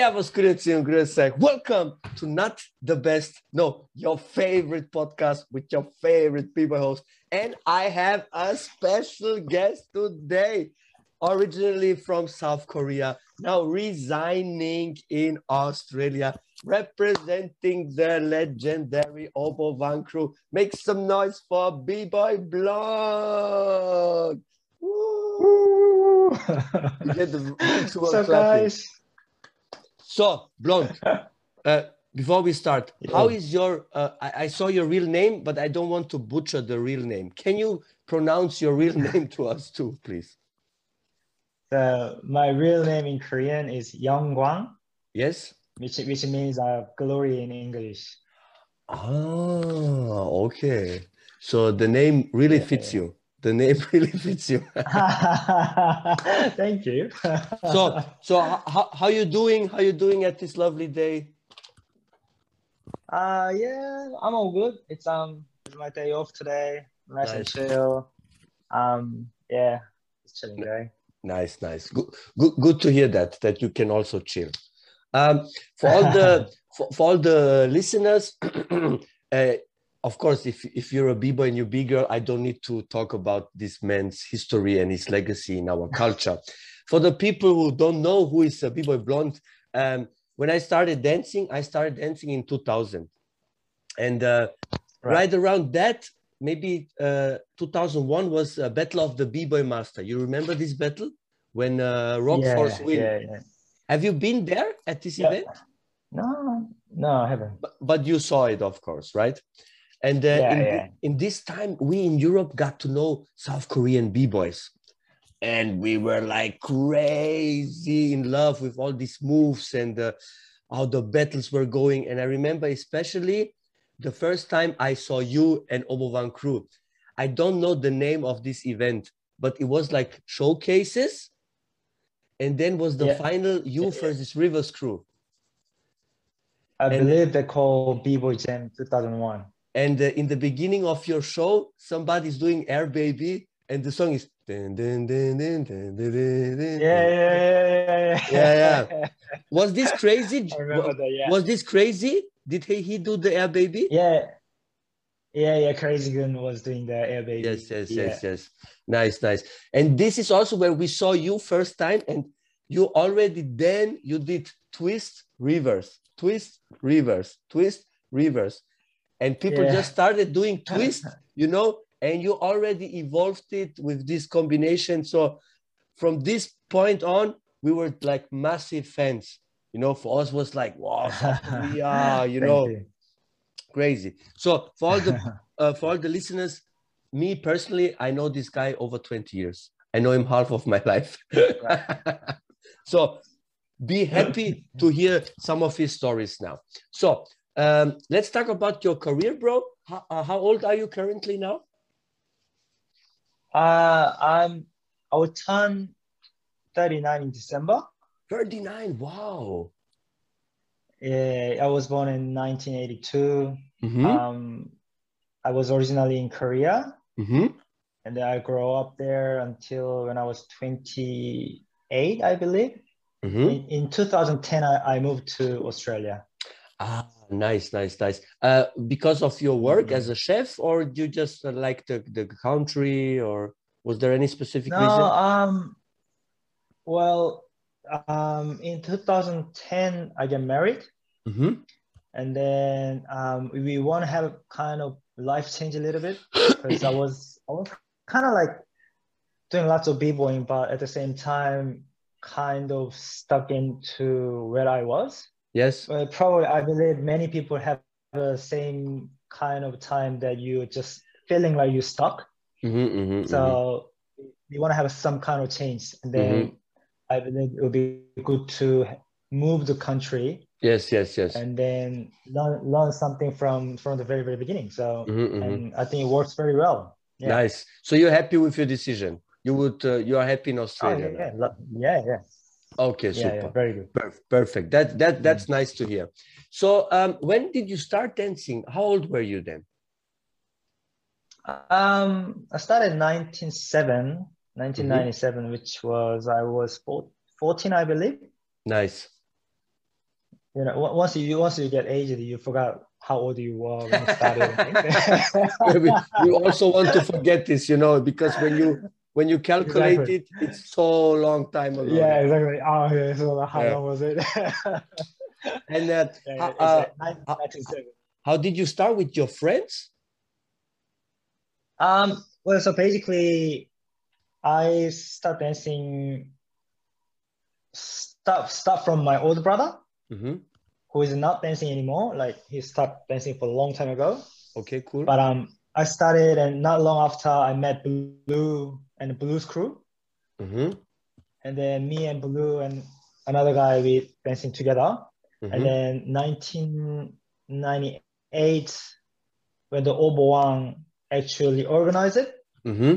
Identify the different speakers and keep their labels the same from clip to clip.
Speaker 1: Servus, grüezi und grüß euch. Welcome to Not the Best, no, your favorite podcast with your favorite people host. And I have a special guest today, originally from South Korea, now resigning in Australia, representing the legendary Oboang Crew. Make some noise for B-Boy Blond. Woo! You get the virtual
Speaker 2: so guys,
Speaker 1: So, Blond, uh, before we start, how is your, uh, I, I saw your real name, but I don't want to butcher the real name. Can you pronounce your real name to us too, please?
Speaker 2: the, my real name in Korean is Youngwang,
Speaker 1: Yes?
Speaker 2: which which means uh, glory in English.
Speaker 1: Ah, okay. So the name really
Speaker 2: Yeah,
Speaker 1: fits
Speaker 2: yeah.
Speaker 1: you. The name really fits you.
Speaker 2: Thank you.
Speaker 1: so, so how, how, you doing? How you doing at this lovely day?
Speaker 2: uh yeah, I'm all good. It's um it's my day off today. Nice, and
Speaker 1: Nice.
Speaker 2: chill. Um yeah, it's chilling day.
Speaker 1: Nice, nice. Good, good, good to hear that that you can also chill. Um, for all the for, for all the listeners, uh, of course, if if you're a b-boy and you're b-girl, I don't need to talk about this man's history and his legacy in our culture. for the people who don't know who is a b-boy blonde, um, when I started dancing, I started dancing in 2000, and uh,
Speaker 2: Right.
Speaker 1: right around that maybe uh, 2001 was a battle of the b-boy master you remember this battle when uh, rock
Speaker 2: yeah,
Speaker 1: force win
Speaker 2: yeah, yeah.
Speaker 1: have you been there at this event
Speaker 2: No, no, I haven't.
Speaker 1: but, but you saw it of course right and uh,
Speaker 2: Yeah,
Speaker 1: in,
Speaker 2: yeah.
Speaker 1: in this time we in europe got to know south korean b-boys and we were like crazy in love with all these moves and uh, how the battles were going and i remember especially the first time i saw you and oboang crew i don't know the name of this event but it was like showcases and then was the
Speaker 2: Yeah.
Speaker 1: final you versus rivers crew
Speaker 2: I
Speaker 1: And-
Speaker 2: believe they call B-Boy Jam 2001.
Speaker 1: And uh, in the beginning of your show somebody's doing air baby and the song is dun, dun, dun, dun, dun, dun, dun, dun.
Speaker 2: Yeah, yeah, yeah, yeah,
Speaker 1: Yeah, was this crazy
Speaker 2: I remember that. Yeah.
Speaker 1: was this crazy did he, he do the air baby
Speaker 2: Yeah. Yeah, yeah. Crazy Gun was doing the air baby.
Speaker 1: yes yes
Speaker 2: yeah.
Speaker 1: yes yes nice nice and this is also where we saw you first time and you already then you did twist reverse twist reverse twist reverse and people
Speaker 2: Yeah.
Speaker 1: just started doing twist you know and you already evolved it with this combination. So from this point on we were like massive fans. You know for us was like wow Korea, you know.
Speaker 2: You.
Speaker 1: crazy. So for all the uh, for all the listeners me personally i know this guy over 20 years. I know him half of my life. So be happy to hear some of his stories now. So um, let's talk about your career bro how, uh, how old are you currently now
Speaker 2: Uh, I'm. I will turn 39 in December.
Speaker 1: 39 wow
Speaker 2: Yeah, I was born in 1982.
Speaker 1: Mhm,
Speaker 2: Um, I was originally in Korea,
Speaker 1: mhm.
Speaker 2: and then I grew up there until when I was 28, I believe.
Speaker 1: Mhm.
Speaker 2: In, in 2010, I, I moved to Australia.
Speaker 1: ah nice nice nice uh, because of your work
Speaker 2: Mhm.
Speaker 1: as a chef or you just uh, like the, the country or was there any specific
Speaker 2: No,
Speaker 1: reason
Speaker 2: um, well, um, in 2010, I got married,
Speaker 1: Mhm.
Speaker 2: and then um, we want to have kind of life change a little bit because I was I was kind of like doing lots of b-boying, but at the same time, kind of stuck into where I was.
Speaker 1: Yes.
Speaker 2: But probably, I believe many people have the same kind of time that you just feeling like you're stuck.
Speaker 1: Mhm, mhm, mhm.
Speaker 2: So you want to have some kind of change. And then I believe it would be good to move the country
Speaker 1: Yes, yes, yes.
Speaker 2: and then learn learn something from from the very very beginning. So
Speaker 1: Mhm, mhm.
Speaker 2: and I think it works very well. Yeah.
Speaker 1: Nice. So you're happy with your decision? You would uh, you are happy in
Speaker 2: Oh,
Speaker 1: Australia?
Speaker 2: yeah, yeah, lo- yeah, yeah,
Speaker 1: Okay, super.
Speaker 2: yeah, very good.
Speaker 1: Perf- Perfect. That that that's nice to hear. So, um, when did you start dancing? How old were you then?
Speaker 2: Um, I started 1997, 1997, which was I was 14, I believe.
Speaker 1: Nice.
Speaker 2: You know, once you once you get aged, you forgot how old you were when you started.
Speaker 1: we also want to forget this, you know, because when you when you calculate
Speaker 2: Exactly.
Speaker 1: it, it's so long time ago.
Speaker 2: yeah, exactly. Oh, yeah. So how
Speaker 1: Yeah.
Speaker 2: long was it?
Speaker 1: And uh,
Speaker 2: Yeah,
Speaker 1: how, uh,
Speaker 2: like nine- 1997.
Speaker 1: how did you start with your friends?
Speaker 2: Um, well, so basically, I start dancing. Start start from my older brother,
Speaker 1: hmm
Speaker 2: who is not dancing anymore. Like he stopped dancing for a long time ago.
Speaker 1: Okay, cool.
Speaker 2: But um, I started, and not long after, I met Blue and Blues crew,
Speaker 1: hmm
Speaker 2: and then me and Blue and another guy we dancing together.
Speaker 1: hmm
Speaker 2: And then 1998, when the Oboang actually organized it,
Speaker 1: hmm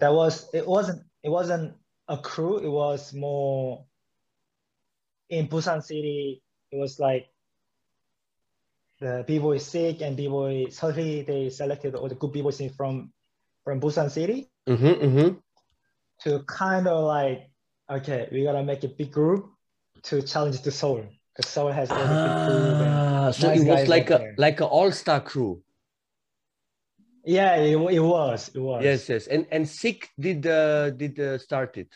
Speaker 2: that was it wasn't it wasn't a crew. It was more in Busan City. It was like the b-boy sick and b-boy Seolhee, they selected all the good b-boys from from Busan City
Speaker 1: hmm hmm
Speaker 2: to kind of like okay, we gotta make a big group to challenge the Seoul because Seoul has all the big crew.
Speaker 1: Ah, so
Speaker 2: nice
Speaker 1: it was like a
Speaker 2: there.
Speaker 1: like an all-star crew.
Speaker 2: yeah, it, it was. It was.
Speaker 1: Yes, yes. And and Sick did uh, did uh, start it.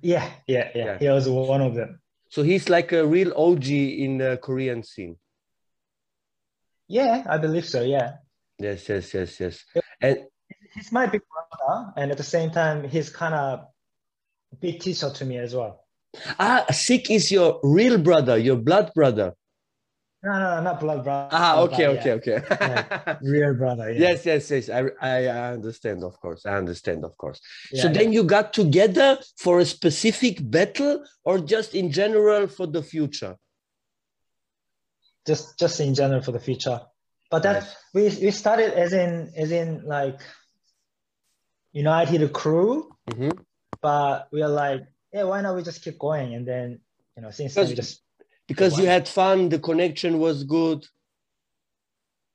Speaker 2: Yeah, yeah, yeah,
Speaker 1: Yeah.
Speaker 2: He was one of them.
Speaker 1: So he's like a real OG in the Korean scene.
Speaker 2: Yeah, I believe so. Yeah.
Speaker 1: Yes, yes, yes, yes. And
Speaker 2: he's my big brother, and at the same time, he's kind of big teacher to me as well.
Speaker 1: ah, Sick is your real brother, your blood brother.
Speaker 2: No, no, no, not blood brother.
Speaker 1: Ah, okay, okay, okay.
Speaker 2: yeah. Real brother. Yeah.
Speaker 1: yes, yes, yes. I, I I understand, of course. I understand, of course.
Speaker 2: Yeah,
Speaker 1: so
Speaker 2: yeah.
Speaker 1: then you got together for a specific battle, or just in general for the future?
Speaker 2: just just in general for the future. But that
Speaker 1: Nice.
Speaker 2: we we started as in as in like united a crew,
Speaker 1: Mhm.
Speaker 2: but we are like, yeah, why not we just keep going? And then you know, since
Speaker 1: Because-
Speaker 2: just
Speaker 1: Because you had fun, the connection was good.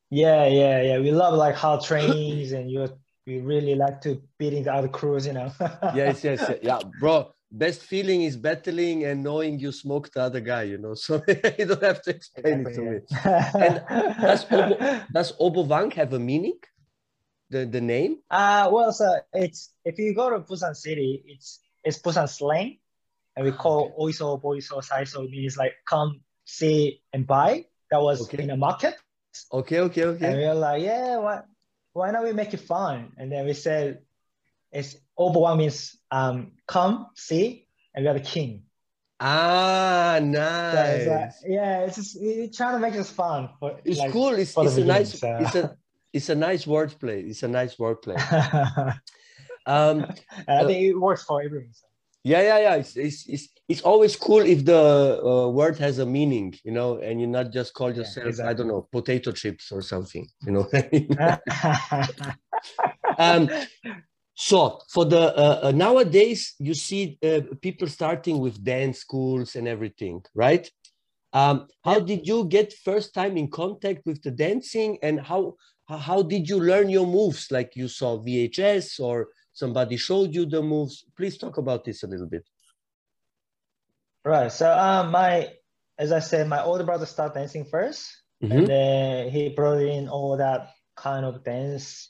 Speaker 2: yeah, yeah, yeah. We love like hard trainings, and you we really like to beating the other crews, you know.
Speaker 1: yes, yes, yes. yeah, bro. Best feeling is battling and knowing you smoked the other guy, you know. So you don't have to explain it to me. does Obo, does Oboang have a meaning? The the name?
Speaker 2: Uh, well, so it's if you go to Busan City, it's it's Busan slang, and we call oiso, boiso, saiso means like come, see, and buy. That was
Speaker 1: Okay.
Speaker 2: in a market,
Speaker 1: Okay, okay, okay.
Speaker 2: and
Speaker 1: okay.
Speaker 2: we were like, yeah, why why not we make it fun? And then we said, it's Oboang means um come, see, and we are the king.
Speaker 1: Ah,
Speaker 2: So it's
Speaker 1: nice.
Speaker 2: yeah, it's just we're trying to make this fun. For,
Speaker 1: It's
Speaker 2: like,
Speaker 1: cool. It's, it's a nice.
Speaker 2: so-
Speaker 1: It's a it's a nice wordplay. It's a nice wordplay.
Speaker 2: and
Speaker 1: Um,
Speaker 2: I think it works for everyone. so.
Speaker 1: yeah, yeah, yeah. It's it's it's, it's always cool if the uh, word has a meaning, you know, and you not just call
Speaker 2: Yeah,
Speaker 1: yourself I don't know potato chips or something, you know. um, so for the uh, uh, nowadays you see uh, people starting with dance schools and everything right um, how did you get first time in contact with the dancing and how how- did you learn your moves like you saw vhs or somebody showed you the moves please talk about this a little bit
Speaker 2: Right. So um, my, as I said, my older brother started dancing 1st
Speaker 1: Mhm.
Speaker 2: and then he brought in all that kind of dance.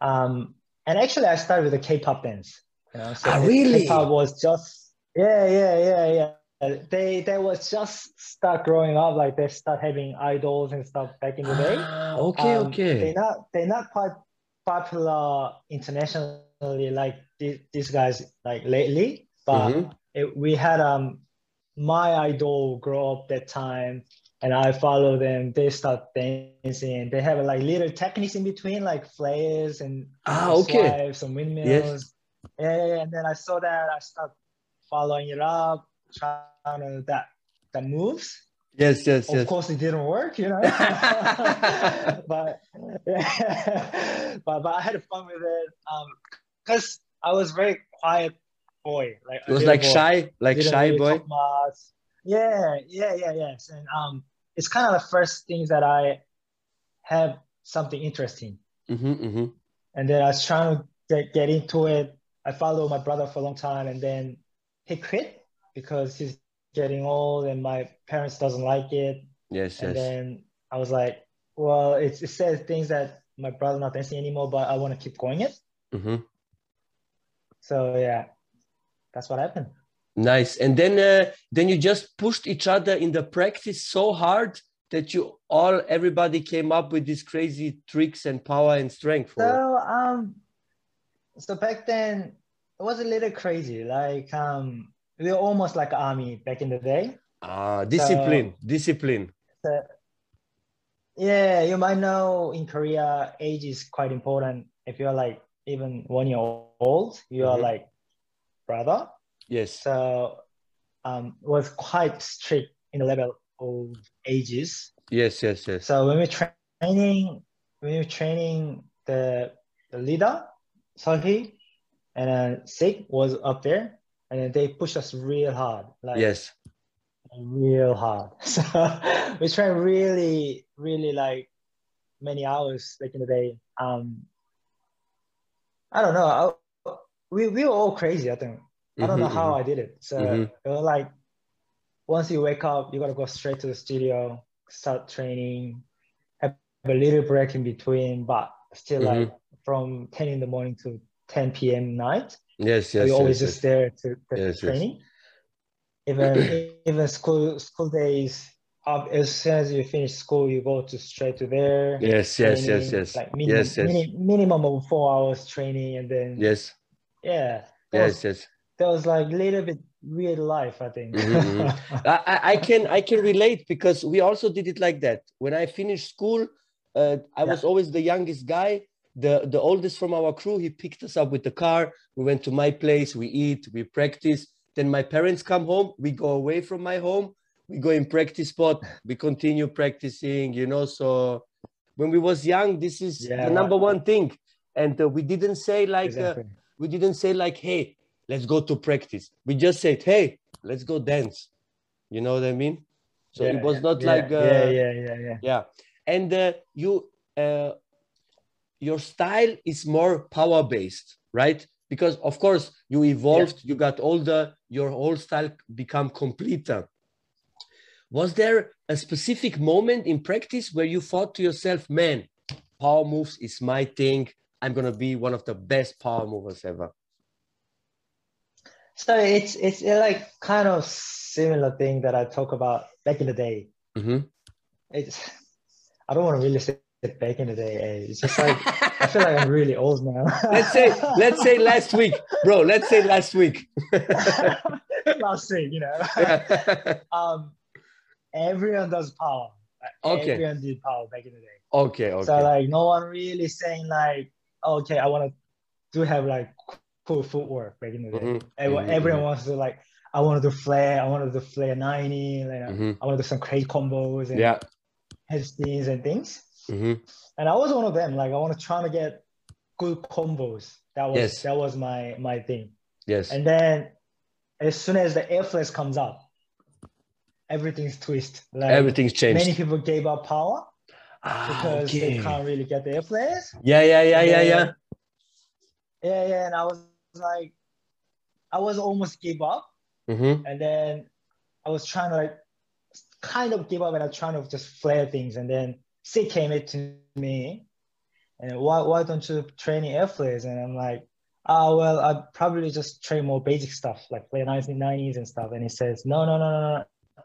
Speaker 2: Um, and actually, I started with the K-pop dance. You know, so
Speaker 1: Ah, really?
Speaker 2: K-pop was just yeah, yeah, yeah, yeah. They they was just start growing up, like they start having idols and stuff back in the day.
Speaker 1: Ah, okay
Speaker 2: Um,
Speaker 1: okay
Speaker 2: They're not they're not quite popular internationally like these, these guys like lately, but
Speaker 1: Mhm.
Speaker 2: it, we had um my idol grow up that time and I follow them. They start dancing. They have like little techniques in between, like flares and
Speaker 1: ah okay
Speaker 2: swipes and windmills. Yeah, yeah, yeah. and then I saw that I start following it up, trying to that that moves.
Speaker 1: Yes, yes,
Speaker 2: of
Speaker 1: yes.
Speaker 2: course, it didn't work, you know. but, but but I had fun with it. Um, because I was very quiet boy. Like
Speaker 1: it was like
Speaker 2: boy.
Speaker 1: shy, like
Speaker 2: Didn't
Speaker 1: shy
Speaker 2: really
Speaker 1: boy.
Speaker 2: much. Yeah, yeah, yeah, yes. And um, it's kind of the first things that I have something interesting.
Speaker 1: Mm-hmm, mm-hmm.
Speaker 2: And then I was trying to get, get into it. I followed my brother for a long time, and then he quit because he's getting old, and my parents doesn't like it.
Speaker 1: Yes,
Speaker 2: And
Speaker 1: yes.
Speaker 2: then I was like, well, it's, it says things that my brother not dancing anymore, but I want to keep going it.
Speaker 1: Mm-hmm.
Speaker 2: So yeah, that's what happened.
Speaker 1: Nice. And then uh, then you just pushed each other in the practice so hard that you all everybody came up with these crazy tricks and power and strength.
Speaker 2: So um, so back then it was a little crazy. Like um, we were almost like army back in the day.
Speaker 1: Ah, discipline, discipline.
Speaker 2: So, yeah, you might know in Korea, age is quite important. If you're like even one year old, you are
Speaker 1: Mhm.
Speaker 2: like brother.
Speaker 1: Yes.
Speaker 2: So um, was quite strict in the level of ages.
Speaker 1: Yes, yes, yes.
Speaker 2: So when we're training, when we're training the the leader, Seohee, and then Sig was up there, and they pushed us real hard, like
Speaker 1: Yes.
Speaker 2: real hard. So we train really, really like many hours like in the day. Um, I don't know. I, we we were all crazy. I think. I don't know how
Speaker 1: mhm.
Speaker 2: I did it. So
Speaker 1: Mhm.
Speaker 2: it was like once you wake up, you gotta go straight to the studio, start training, have a little break in between, but still
Speaker 1: Mm-hmm.
Speaker 2: like from 10 in the morning to 10 p.m. night.
Speaker 1: Yes,
Speaker 2: So
Speaker 1: yes,
Speaker 2: you're always
Speaker 1: yes,
Speaker 2: just there to, to
Speaker 1: Yes, yes.
Speaker 2: training. Even even school school days, up as soon as you finish school, you go to straight to there.
Speaker 1: yes. Yes, yes, yes, yes.
Speaker 2: Like minimum,
Speaker 1: Yes, yes.
Speaker 2: mini- minimum of four hours training, and then
Speaker 1: Yes,
Speaker 2: yeah,
Speaker 1: yes, yes.
Speaker 2: That was like a little bit real life, I think.
Speaker 1: Mhm, I, I- I can I can relate because we also did it like that. When I finished school, uh, I was always the youngest guy. The the oldest from our crew, he picked us up with the car. We went to my place, we eat, we practice. Then my parents come home, we go away from my home, we go in practice spot, we continue practicing, you know. So when we was young, this is
Speaker 2: Yeah,
Speaker 1: the number one thing. And uh, we didn't say like uh, we didn't say like hey let's go to practice. We just said hey let's go dance. You know what i mean? So it
Speaker 2: Yeah,
Speaker 1: was not
Speaker 2: yeah,
Speaker 1: like uh,
Speaker 2: yeah, yeah, yeah, yeah.
Speaker 1: yeah. and uh, you uh, your style is more power based right? Because of course you evolved you got older your whole style become completer. Was there a specific moment in practice where you thought to yourself man power moves is my thing. I'm gonna be one of the best power movers ever
Speaker 2: So it's it's like kind of similar thing that I talk about back in the day.
Speaker 1: Mhm.
Speaker 2: It's I don't want to really say it back in the day. eh. It's just like I feel like I'm really old now.
Speaker 1: let's say let's say last week bro let's say last week
Speaker 2: last week, you know.
Speaker 1: Yeah.
Speaker 2: um, everyone does power.
Speaker 1: Okay.
Speaker 2: Everyone did power back in the day.
Speaker 1: okay okay
Speaker 2: So like no one really saying like, okay, I want to do have like cool footwork back in the day.
Speaker 1: Mhm,
Speaker 2: Everyone,
Speaker 1: mhm,
Speaker 2: everyone
Speaker 1: mhm.
Speaker 2: wants to like, I want to do flare, I want to do flare 90, like,
Speaker 1: Mhm.
Speaker 2: I want to do some crazy combos and
Speaker 1: yeah
Speaker 2: head and things.
Speaker 1: Mhm.
Speaker 2: And I was one of them. Like I want to try to get good combos. That was
Speaker 1: Yes.
Speaker 2: that was my my thing.
Speaker 1: yes
Speaker 2: And then as soon as the air comes up, everything's twist. Like
Speaker 1: everything's changed
Speaker 2: many people gave up power
Speaker 1: Ah,
Speaker 2: because
Speaker 1: okay.
Speaker 2: they can't really get the air flares.
Speaker 1: yeah yeah yeah yeah yeah
Speaker 2: Yeah, yeah. And I was like, I was almost give up.
Speaker 1: Mhm.
Speaker 2: And then I was trying to like kind of give up and I was trying to just flare things. And then Sid came it to me and why why don't you train in air flares? And I'm like, oh well, I probably just train more basic stuff like play 1990s and stuff. And he says, no, no, no, no, no.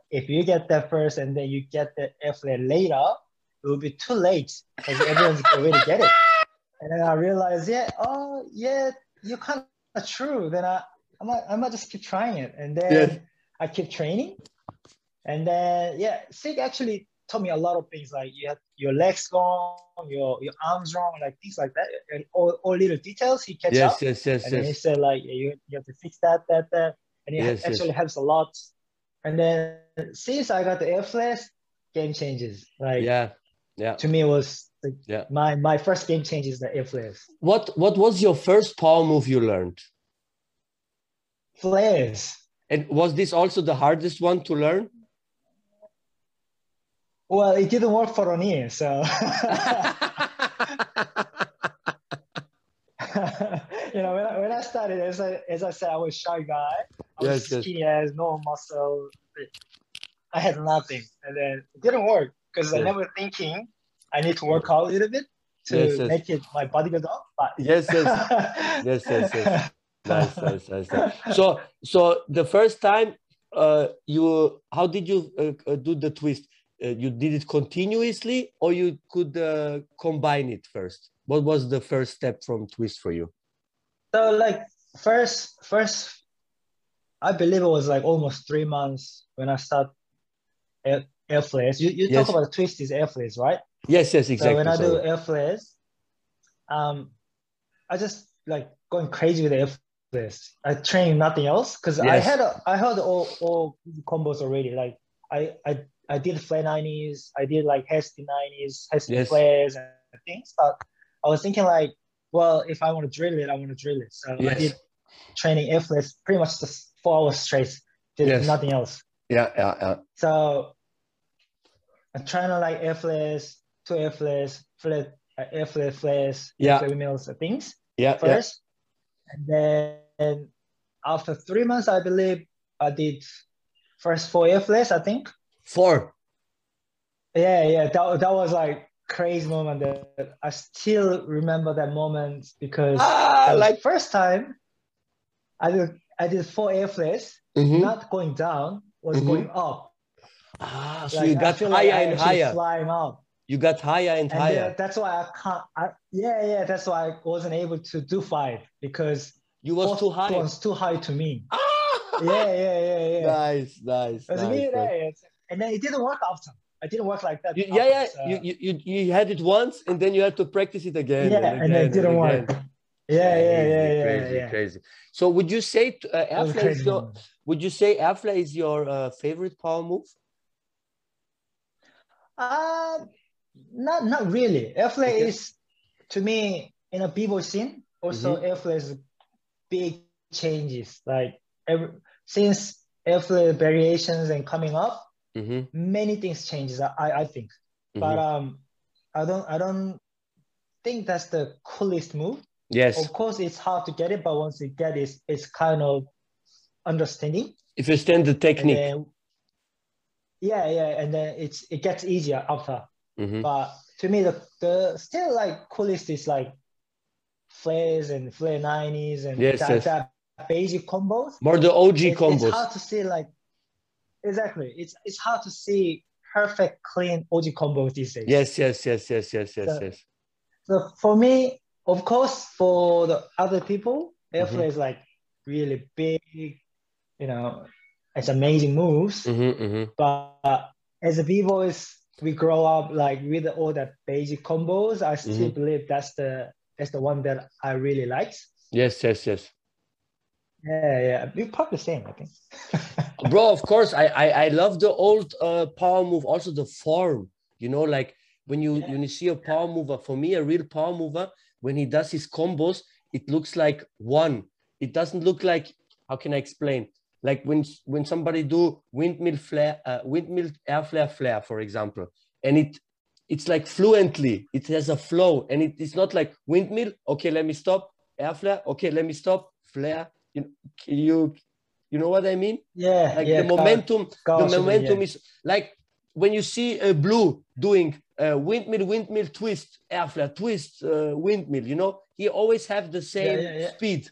Speaker 2: If you get that first and then you get the air flare later, it will be too late because everyone's already get it. And then I realized, yeah, oh yeah, you're kind of true. Then I, I might, I might just keep trying it. And then
Speaker 1: Yes.
Speaker 2: I keep training. And then yeah, Sig actually taught me a lot of things like you have your legs wrong, your your arms wrong, like things like that. And all, all little details he catch
Speaker 1: yes
Speaker 2: up.
Speaker 1: yes yes
Speaker 2: And then he said like you, you have to fix that, that, that. and it
Speaker 1: Yes,
Speaker 2: actually
Speaker 1: yes.
Speaker 2: helps a lot. And then since I got the air flares, game changes. Like
Speaker 1: Yeah, yeah.
Speaker 2: to me, it was like
Speaker 1: Yeah.
Speaker 2: my my first game change is the air flares.
Speaker 1: What what was your first power move you learned?
Speaker 2: Flares.
Speaker 1: And was this also the hardest one to learn?
Speaker 2: Well, it didn't work for Ronnie, so you know when I, when I started, as I as I said, I was shy guy. I was
Speaker 1: Yes, yes.
Speaker 2: skinny as no muscle. I had nothing, and then it didn't work because I never thinking I need to work out a little bit to
Speaker 1: Yes, yes.
Speaker 2: make it my body build up. But
Speaker 1: yes, yes. Yes, yes, yes. nice, nice, nice, nice. So, so the first time, uh, you, how did you uh, uh, do the twist? Uh, you did it continuously, or you could uh, combine it first? What was the first step from twist for you?
Speaker 2: So like first first I believe it was like almost three months when I start air, air flares. You you
Speaker 1: Yes.
Speaker 2: talk about twist is air flares, right?
Speaker 1: Yes, yes, exactly.
Speaker 2: So when I do air flares, um I just like going crazy with air flares. I train nothing else because I had a, I had all all combos already. Like I I I did flare 90s, I did like hasty 90s, hasty
Speaker 1: Yes.
Speaker 2: flares and things. But I was thinking like, well, if I want to drill it, I want to drill it. So I did training air flares pretty much just four hours straight. Did
Speaker 1: Yes.
Speaker 2: nothing else.
Speaker 1: Yeah, yeah, yeah.
Speaker 2: So I'm trying to like air flares, two air flares, flare, uh, air flare flares,
Speaker 1: Yeah.
Speaker 2: uh, things
Speaker 1: Yeah, yeah.
Speaker 2: first. And then after three months, I believe I did first four air flares, I think.
Speaker 1: Four.
Speaker 2: Yeah, yeah, that, that was like crazy moment that I still remember that moment because
Speaker 1: Ah, like.
Speaker 2: first time I did I did four air flares,
Speaker 1: Mhm.
Speaker 2: not going down, was
Speaker 1: Mhm.
Speaker 2: going up.
Speaker 1: Ah, so
Speaker 2: Like,
Speaker 1: you got higher
Speaker 2: like
Speaker 1: and higher.
Speaker 2: flying up.
Speaker 1: You got higher and,
Speaker 2: And
Speaker 1: higher.
Speaker 2: then that's why I can't. I, yeah, yeah. That's why I wasn't able to do five because
Speaker 1: you was too high.
Speaker 2: was too high to me.
Speaker 1: Ah!
Speaker 2: Yeah, yeah, yeah, yeah.
Speaker 1: Nice, nice, nice.
Speaker 2: me, yeah, and then it didn't work after. I didn't work like that.
Speaker 1: You, yeah, yeah.
Speaker 2: so-
Speaker 1: You, you, you, you had it once, and then you had to practice it again.
Speaker 2: yeah,
Speaker 1: and,
Speaker 2: and then it didn't
Speaker 1: again.
Speaker 2: work. Yeah, yeah,
Speaker 1: Crazy,
Speaker 2: yeah, yeah,
Speaker 1: crazy,
Speaker 2: yeah.
Speaker 1: crazy. So, would you say uh,
Speaker 2: It was a
Speaker 1: air flare
Speaker 2: is
Speaker 1: your?
Speaker 2: moment.
Speaker 1: Would you say air flare is your uh, favorite power move?
Speaker 2: Um, not not really. Air flare
Speaker 1: Okay.
Speaker 2: is to me in a people scene. Also,
Speaker 1: Mm-hmm.
Speaker 2: air flare is big changes. Like every, since air flare variations and coming up,
Speaker 1: Mm-hmm,
Speaker 2: many things changes. I I I think, but um, I don't I don't think that's the coolest move.
Speaker 1: yes.
Speaker 2: Of course, it's hard to get it, but once you get it, it's kind of understanding.
Speaker 1: If you stand the technique.
Speaker 2: then, yeah, yeah, and then it's it gets easier after.
Speaker 1: Mhm.
Speaker 2: But to me, the, the still like coolest is like flares and flare 90s and
Speaker 1: Yes,
Speaker 2: that,
Speaker 1: yes.
Speaker 2: that basic combos.
Speaker 1: More the OG
Speaker 2: It's,
Speaker 1: combos.
Speaker 2: it's hard to see like exactly. It's it's hard to see perfect clean OG combos these days.
Speaker 1: Yes, yes, yes, yes, yes, yes,
Speaker 2: So-
Speaker 1: yes.
Speaker 2: So for me, of course, for the other people, air
Speaker 1: Mhm.
Speaker 2: is like really big. You know, it's amazing moves.
Speaker 1: Mm-hmm, mm-hmm.
Speaker 2: But as a b-boys, we grow up like with all that basic combos. I still
Speaker 1: Mhm.
Speaker 2: believe that's the that's the one that I really liked.
Speaker 1: Yes, yes, yes.
Speaker 2: Yeah, yeah. We're probably the same, I think.
Speaker 1: bro of course i i, I love the old uh, power move also the form you know like when you
Speaker 2: Yeah.
Speaker 1: when you see a power mover for me a real power mover when he does his combos it looks like one it doesn't look like how can i explain like when when somebody do windmill flare uh, windmill air flare flare for example and it it's like fluently it has a flow and it, it's not like windmill okay let me stop air flare okay let me stop flare you you you know what i mean
Speaker 2: yeah,
Speaker 1: like
Speaker 2: yeah.
Speaker 1: the momentum the
Speaker 2: yeah.
Speaker 1: momentum is like when you see a blue doing a windmill windmill twist air flare twist uh, windmill you know he always have the same
Speaker 2: yeah, yeah.
Speaker 1: speed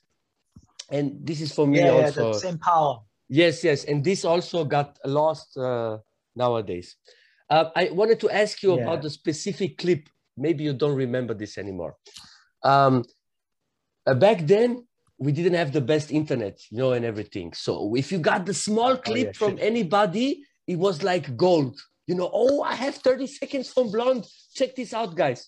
Speaker 1: and this is for me
Speaker 2: yeah, yeah,
Speaker 1: also.
Speaker 2: the same power.
Speaker 1: yes yes. And this also got lost uh, nowadays. Uh, i wanted to ask you
Speaker 2: Yeah.
Speaker 1: about the specific clip. Maybe you don't remember this anymore. Um, uh, back then we didn't have the best internet you know and everything. So if you got the small clip
Speaker 2: Oh, yeah,
Speaker 1: from
Speaker 2: shit.
Speaker 1: anybody it was like gold. You know oh i have 30 seconds from blonde. Check this out guys.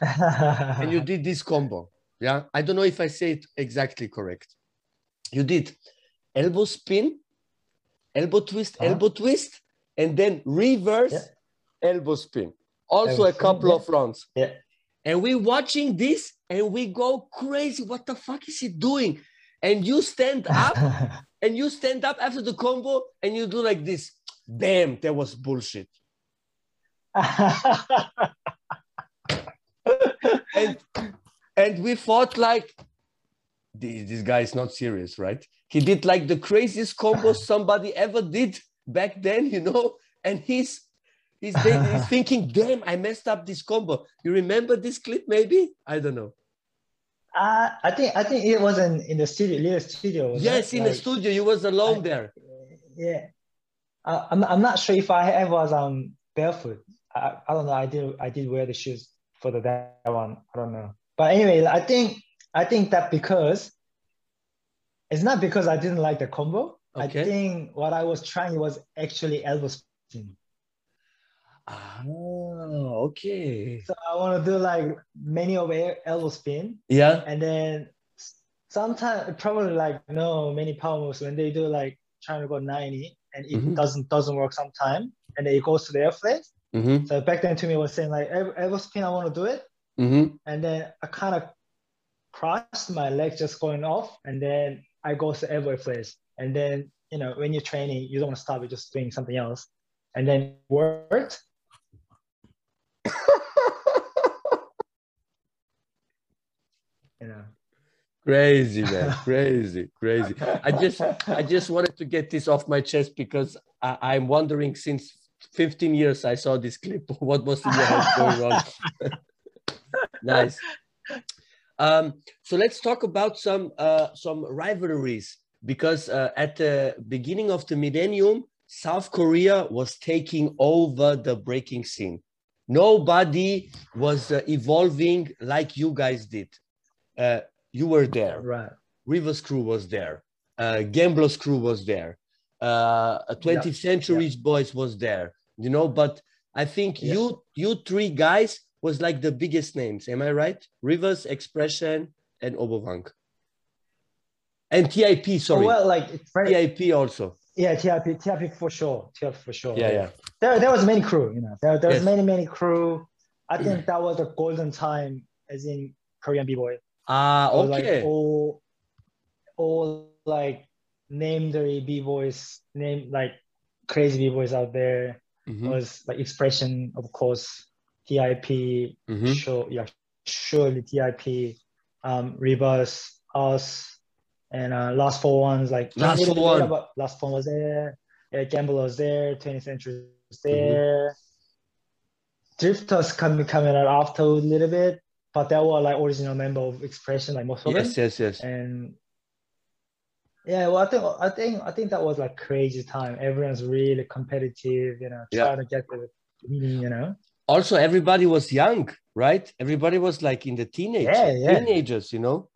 Speaker 1: And you did this combo yeah i don't know if i say it exactly correct you did elbow spin, elbow twist,
Speaker 2: Uh-huh.
Speaker 1: elbow twist, and then reverse
Speaker 2: Yeah.
Speaker 1: elbow spin. Also
Speaker 2: Elbow
Speaker 1: a
Speaker 2: spin,
Speaker 1: couple
Speaker 2: yeah.
Speaker 1: of rounds.
Speaker 2: Yeah.
Speaker 1: And we watching this and we go crazy. What the fuck is he doing? And you stand up and you stand up after the combo and you do like this. Damn, that was bullshit. And and we thought like this, this guy is not serious, right? He did like the craziest combo somebody ever did back then, you know, and he's he's, he's thinking, damn, I messed up this combo. You remember this clip, maybe? I don't know.
Speaker 2: Uh, I think I think it was in, in the studio, little studio.
Speaker 1: Yes, in the studio, you was alone
Speaker 2: I-
Speaker 1: there.
Speaker 2: Yeah, I, I'm I'm not sure if I ever was um barefoot. I, I don't know. I did I did wear the shoes for the that one. I don't know. But anyway, I think I think that because it's not because I didn't like the combo.
Speaker 1: Okay.
Speaker 2: I think what I was trying was actually elbow spin.
Speaker 1: Ah, okay.
Speaker 2: So I want to do like many of elbow spin,
Speaker 1: Yeah.
Speaker 2: and then sometimes probably like no many power moves when they do like trying to go 90 and it
Speaker 1: Mhm.
Speaker 2: doesn't doesn't work sometime and then it goes to the air flares.
Speaker 1: Mm-hmm.
Speaker 2: So back then to me was saying like elbow spin I want to do it
Speaker 1: Mm-hmm.
Speaker 2: and then I kind of crossed my leg just going off and then I go to every place. and then you know when you're training you don't want to stop you're just doing something else and then worked you know
Speaker 1: Crazy man, crazy, crazy. I just I just wanted to get this off my chest because I, I'm wondering since 15 years I saw this clip. What was in your head going on? Nice. Um, so let's talk about some uh, some rivalries because uh, at the beginning of the millennium, South Korea was taking over the breaking scene. Nobody was uh, evolving like you guys did. Uh, you were there.
Speaker 2: right
Speaker 1: Rivers crew was there. Uh, Gambler's crew was there. Uh, 20th Century's Boys was there. You know, but I think
Speaker 2: Yeah.
Speaker 1: you you three guys was like the biggest names. Am I right? Rivers, Expression, and Oboang. And TIP, sorry.
Speaker 2: Oh, well like
Speaker 1: TIP also.
Speaker 2: Yeah, TIP, TIP for sure. TIP for sure.
Speaker 1: Yeah, yeah.
Speaker 2: There, there was many crew, you know. There, there was
Speaker 1: Yes.
Speaker 2: many, many crew. I think that was the golden time, as in Korean b-boy.
Speaker 1: Ah, okay.
Speaker 2: Like all, all like legendary b-boys, name like crazy b-boys out there.
Speaker 1: Mhm,
Speaker 2: Was like expression, of course. TIP,
Speaker 1: mhm.
Speaker 2: sure, yeah, surely TIP, um, Rivers, us, and uh, last four ones like
Speaker 1: Last
Speaker 2: little
Speaker 1: for
Speaker 2: bit later,
Speaker 1: one.
Speaker 2: but last four was there. Yeah, Gamble was there. 20th Century was
Speaker 1: Mm-hmm.
Speaker 2: there. Drifters coming coming out after a little bit, but they were like original member of Expression, like most of them.
Speaker 1: Yes, yes, yes.
Speaker 2: And yeah, well, I think I think I think that was like crazy time. Everyone's really competitive, you know,
Speaker 1: Yeah.
Speaker 2: trying to get the you know.
Speaker 1: Also, everybody was young, right? Everybody was like in the teenage,
Speaker 2: Yeah, yeah.
Speaker 1: teenagers, you know?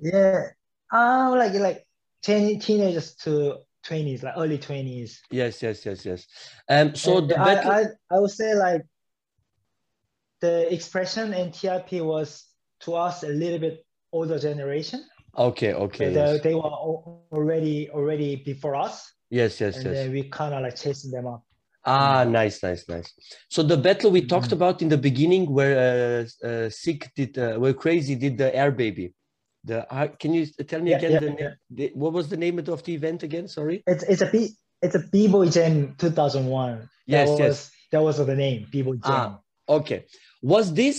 Speaker 2: Yeah, um, like like teen, teenagers to twenties, like early twenties.
Speaker 1: Yes, yes, yes, yes. Um, so
Speaker 2: And
Speaker 1: the
Speaker 2: I,
Speaker 1: battle,
Speaker 2: I I would say like the expression and TIP was to us a little bit older generation.
Speaker 1: okay, okay,
Speaker 2: they,
Speaker 1: yes,
Speaker 2: they were already already before us,
Speaker 1: yes, yes,
Speaker 2: and
Speaker 1: yes.
Speaker 2: then we kind of like chasing them up.
Speaker 1: Ah, nice, nice, nice. So the battle we talked
Speaker 2: Mhm.
Speaker 1: about in the beginning, where uh, uh, Sick did, uh, where Crazy did the Air Baby. The uh, can you tell me
Speaker 2: Yeah,
Speaker 1: again
Speaker 2: yeah,
Speaker 1: the,
Speaker 2: yeah.
Speaker 1: The, what was the name of the event again? Sorry.
Speaker 2: It's it's a b it's a b-boy jam 2001.
Speaker 1: Yes,
Speaker 2: that
Speaker 1: yes.
Speaker 2: was, That was the name b-boy jam.
Speaker 1: Ah. Okay. Was this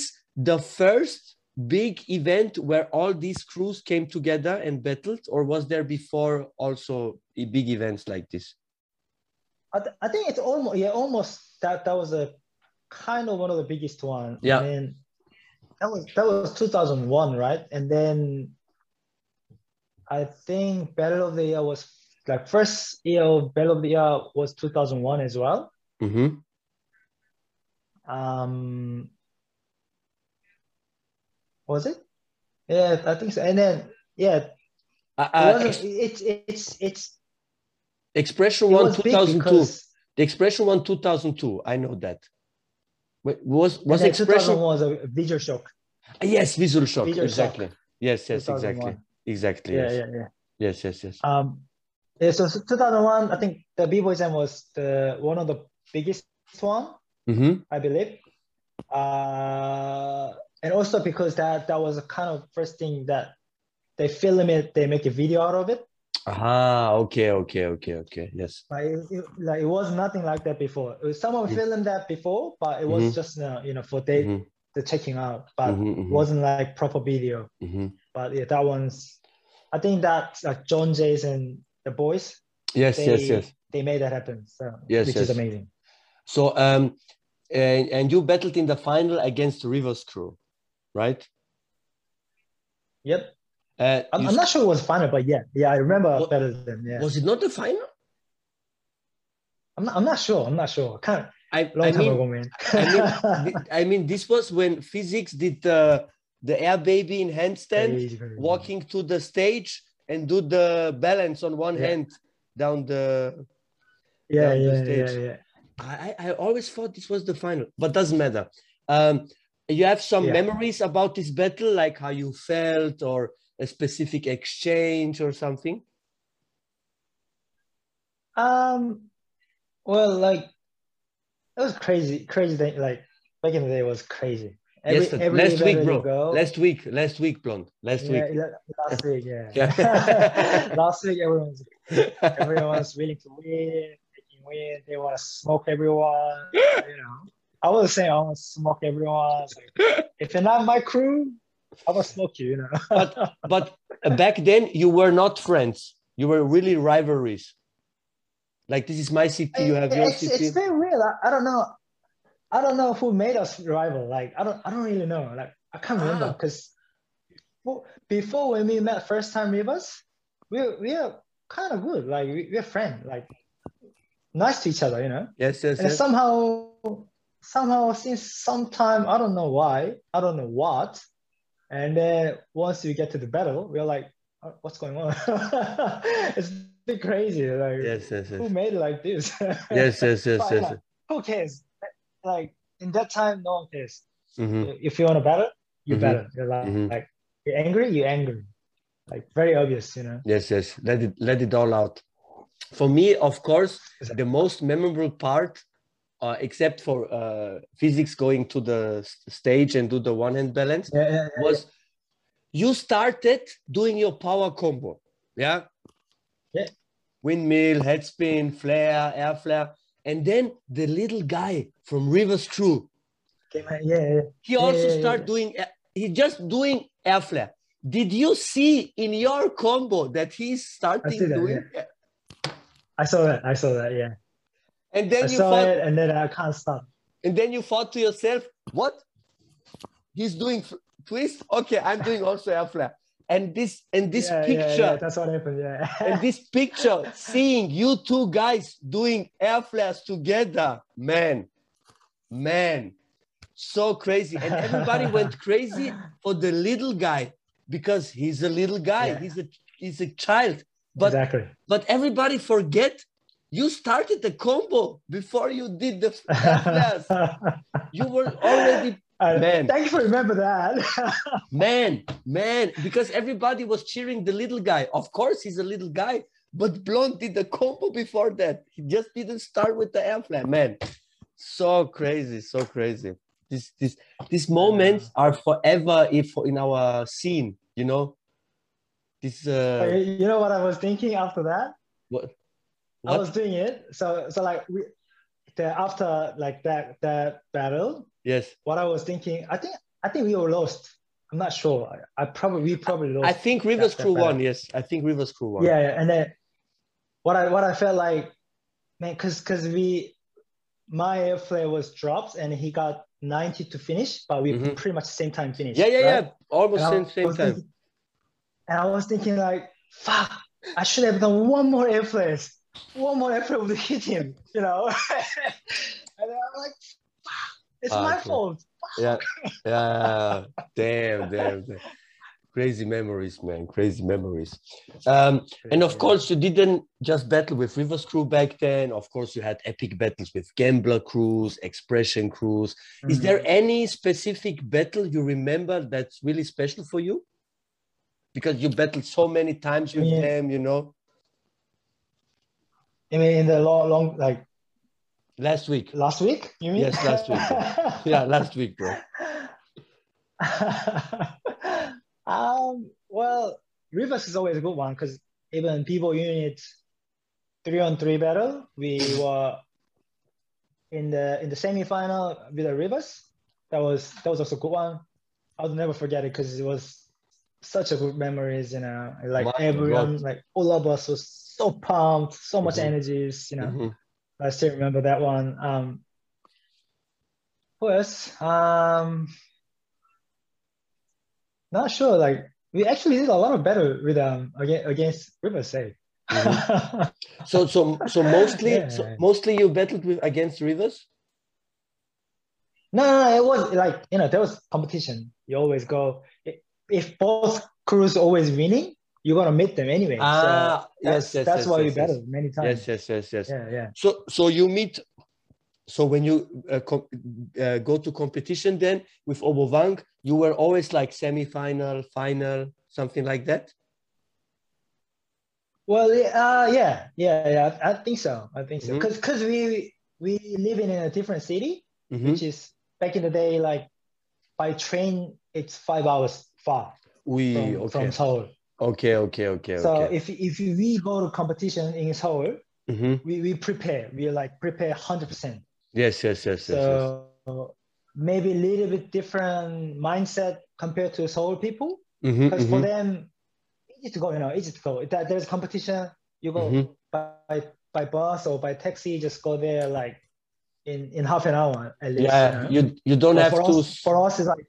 Speaker 1: the first big event where all these crews came together and battled, or was there before also big events like this?
Speaker 2: I, th- I think it's almost yeah almost that that was a kind of one of the biggest one.
Speaker 1: Yeah.
Speaker 2: And then that was that was 2001, right? And then I think Battle of the Year was like first year of Battle of the Year was 2001 as well.
Speaker 1: Mm-hmm.
Speaker 2: Um, was it? Yeah, I think so. And then yeah, it
Speaker 1: Uh, uh,
Speaker 2: wasn't,
Speaker 1: Ex-
Speaker 2: it's it's it's
Speaker 1: Expression
Speaker 2: it
Speaker 1: One 2002.
Speaker 2: because
Speaker 1: The Expression One 2002. I know that. Wait, was was Expression?
Speaker 2: 2001 was a visual shock.
Speaker 1: Yes, Visual Shock.
Speaker 2: Visual Shock.
Speaker 1: exactly. Yes, yes, exactly, exactly.
Speaker 2: Yeah,
Speaker 1: yes.
Speaker 2: yeah, yeah.
Speaker 1: yes, yes, yes.
Speaker 2: Um, Yeah, so 2001, I think the B-Boy Jam was the one of the biggest one,
Speaker 1: Mm-hmm.
Speaker 2: I believe. Uh, and also because that that was a kind of first thing that they film it, they make a video out of it.
Speaker 1: Ah, okay, okay, okay, okay. Yes.
Speaker 2: Like it, it- like it was nothing like that before. Someone
Speaker 1: Mhm.
Speaker 2: filmed that before, but it was
Speaker 1: Mhm.
Speaker 2: just uh, you know for they
Speaker 1: Mhm,
Speaker 2: the checking out, but
Speaker 1: mhm,
Speaker 2: it
Speaker 1: mhm,
Speaker 2: wasn't like proper video.
Speaker 1: mhm.
Speaker 2: But yeah, that one's. I think that like John Jays and the boys,
Speaker 1: Yes,
Speaker 2: they
Speaker 1: yes, yes.
Speaker 2: they made that happen. So
Speaker 1: Yes,
Speaker 2: which
Speaker 1: yes.
Speaker 2: is amazing.
Speaker 1: So, um, and, and you battled in the final against Rivers Crew, right?
Speaker 2: Yep.
Speaker 1: Uh,
Speaker 2: I'm, I'm not sure it was final, but yeah, yeah, I remember
Speaker 1: What-
Speaker 2: better than yeah.
Speaker 1: Was it not the final?
Speaker 2: I'm not, I'm not sure. I'm not sure. Kind of
Speaker 1: I,
Speaker 2: long
Speaker 1: I
Speaker 2: time
Speaker 1: mean,
Speaker 2: ago, man.
Speaker 1: I mean, I mean, this was when Physicx did the the air baby in handstand,
Speaker 2: Crazy, crazy.
Speaker 1: walking to the stage and do the balance on one
Speaker 2: Yeah.
Speaker 1: hand down the.
Speaker 2: yeah,
Speaker 1: down the
Speaker 2: yeah, yeah,
Speaker 1: stage.
Speaker 2: yeah.
Speaker 1: I, I I always thought this was the final, but doesn't matter. Um, you have some
Speaker 2: Yeah.
Speaker 1: memories about this battle, like how you felt, or a specific exchange, or something.
Speaker 2: Um, well, like it was crazy, crazy thing. Like back in the day, it was crazy. Every,
Speaker 1: Yes,
Speaker 2: every
Speaker 1: last week, bro.
Speaker 2: Go,
Speaker 1: Last week, last week, blonde. Last
Speaker 2: yeah,
Speaker 1: week.
Speaker 2: la- last week, yeah.
Speaker 1: Yeah.
Speaker 2: last week, everyone's everyone's willing to win. They can win. They want to smoke everyone. You know, I was saying I want to smoke everyone. Like, if you're not my crew, I will smoke you. You know.
Speaker 1: But- but back then you were not friends. You were really rivalries. Like this is my city, you have your
Speaker 2: it's,
Speaker 1: city.
Speaker 2: it's very real. I, I don't know. I don't know who made us rival. Like I don't. I don't really know. Like I can't remember
Speaker 1: Ah.
Speaker 2: because before when we met first time with us, we we are kind of good. Like we, we're friends. Like nice to each other. You know.
Speaker 1: Yes, yes,
Speaker 2: And
Speaker 1: yes.
Speaker 2: somehow, somehow since some time, I don't know why. I don't know what. And then once we get to the battle, we're like, "Uh, what's going on? it's a crazy. Like
Speaker 1: Yes, yes,
Speaker 2: who made it like this?
Speaker 1: Yes, yes, yes, yes.
Speaker 2: like, who cares? Like in that time, no one cares.
Speaker 1: Mhm.
Speaker 2: If you want to battle, you
Speaker 1: Mhm.
Speaker 2: battle. You're like,
Speaker 1: Mhm.
Speaker 2: like you're angry, you're angry. Like very obvious, you know.
Speaker 1: Yes, yes. Let it let it all out. For me, of course, the most memorable part, uh, except for uh, Physicx going to the stage and do the one hand balance,
Speaker 2: Yeah, yeah, yeah.
Speaker 1: was you started doing your power combo. Yeah.
Speaker 2: Yeah.
Speaker 1: Windmill, head spin, flare, air flare. And then the little guy from Rivers crew
Speaker 2: yeah,
Speaker 1: he also
Speaker 2: yeah.
Speaker 1: doing, he just doing air flare. Did you see in your combo that he's starting
Speaker 2: that,
Speaker 1: doing?
Speaker 2: I saw that. I saw that. Yeah.
Speaker 1: And
Speaker 2: I
Speaker 1: then you
Speaker 2: saw
Speaker 1: thought,
Speaker 2: it, and then I can't stop.
Speaker 1: and then you thought to yourself, what? He's doing twist. Okay, I'm doing also air flare. And this and this
Speaker 2: Yeah, yeah,
Speaker 1: picture,
Speaker 2: yeah, that's what happened. Yeah.
Speaker 1: and this picture, seeing you two guys doing air flares together, man, man, so crazy. And everybody went crazy for the little guy because he's a little guy.
Speaker 2: Yeah.
Speaker 1: He's a he's a child. But
Speaker 2: exactly.
Speaker 1: but everybody forget you started the combo before you did the flares. You were already
Speaker 2: Uh,
Speaker 1: Man.
Speaker 2: Thank you for remember that.
Speaker 1: man, man, because everybody was cheering the little guy. Of course, he's a little guy, but Blonde did the combo before that. He just didn't start with the flare, man. So crazy, so crazy. This, this, these moments are forever if in our scene, you know. This, uh,
Speaker 2: you know what I was thinking after that?
Speaker 1: what?
Speaker 2: I was doing it. So so like we the after like that that battle,
Speaker 1: Yes,
Speaker 2: what I was thinking, I think I think we were lost. I'm not sure. I, I probably we probably lost.
Speaker 1: I think Rivers
Speaker 2: that-
Speaker 1: Crew won. Yes, I think Rivers Crew won.
Speaker 2: yeah, yeah, and then what I what I felt like, man, cause cause we my airflare was dropped and he got 90 to finish, but we
Speaker 1: Mhm.
Speaker 2: pretty much same time finished.
Speaker 1: yeah, yeah,
Speaker 2: right?
Speaker 1: yeah. Almost
Speaker 2: And I
Speaker 1: same same
Speaker 2: was
Speaker 1: time.
Speaker 2: thinking- and I was thinking like, fuck, I should have done one more air flares. One more air flare would hit him, you know. and I'm like, fuck, it's
Speaker 1: Ah,
Speaker 2: my
Speaker 1: okay.
Speaker 2: fault.
Speaker 1: yeah yeah damn damn, damn. crazy memories man crazy memories um and of course you didn't just battle with rivers crew back then of course you had epic battles with gambler crews expression crews is
Speaker 2: Mhm.
Speaker 1: there any specific battle you remember that's really special for you because you battled so many times with
Speaker 2: Yeah.
Speaker 1: them you know
Speaker 2: I mean, in the long, long like
Speaker 1: Last week.
Speaker 2: last week. You mean?
Speaker 1: Yes, last week, Yeah, last week, bro.
Speaker 2: um, well, Rivers is always a good one because even people unit three on three battle, we were in the in the semi-final with the Rivers. That was that was also a good one. I'll never forget it because it was such a good memories, you know. Like
Speaker 1: My
Speaker 2: everyone,
Speaker 1: God.
Speaker 2: like all of us was so pumped, so much
Speaker 1: Mhm.
Speaker 2: energies, you know.
Speaker 1: Mhm.
Speaker 2: I still remember that one. Um, who else? Um, not sure. Like we actually did a lot of better with um against, against Riverside.
Speaker 1: So so so mostly
Speaker 2: Yeah.
Speaker 1: so mostly you battled with against Rivers.
Speaker 2: no, no, no, it was like you know there was competition. You always go if both crews always winning, you're gonna meet them anyway.
Speaker 1: Ah,
Speaker 2: so that's,
Speaker 1: yes, yes,
Speaker 2: that's
Speaker 1: yes,
Speaker 2: why
Speaker 1: yes,
Speaker 2: we
Speaker 1: yes.
Speaker 2: many times.
Speaker 1: Yes, yes, yes, yes.
Speaker 2: Yeah, yeah.
Speaker 1: So so you meet. So when you uh, com- uh, go to competition, then with Oboang, you were always like semi-final, final, something like that.
Speaker 2: Well, uh, yeah, yeah, yeah. I, I think so. I think so. Because because we we live in a different city,
Speaker 1: Mhm.
Speaker 2: which is back in the day, like by train, it's five hours far
Speaker 1: We
Speaker 2: from,
Speaker 1: okay.
Speaker 2: from Seoul.
Speaker 1: Okay, okay, okay,
Speaker 2: So
Speaker 1: okay.
Speaker 2: if if we go to competition in Seoul,
Speaker 1: Mhm.
Speaker 2: we, we prepare. We like prepare hundred percent.
Speaker 1: Yes, yes, yes, yes, yes.
Speaker 2: So maybe a little bit different mindset compared to Seoul people. Because for
Speaker 1: mhm.
Speaker 2: them, easy to go. You know, easy to go. That there's competition. You go
Speaker 1: Mhm.
Speaker 2: by by bus or by taxi. Just go there like in in half an hour at least.
Speaker 1: Yeah,
Speaker 2: you know?
Speaker 1: you you don't have
Speaker 2: for
Speaker 1: to.
Speaker 2: Us, for us, it's like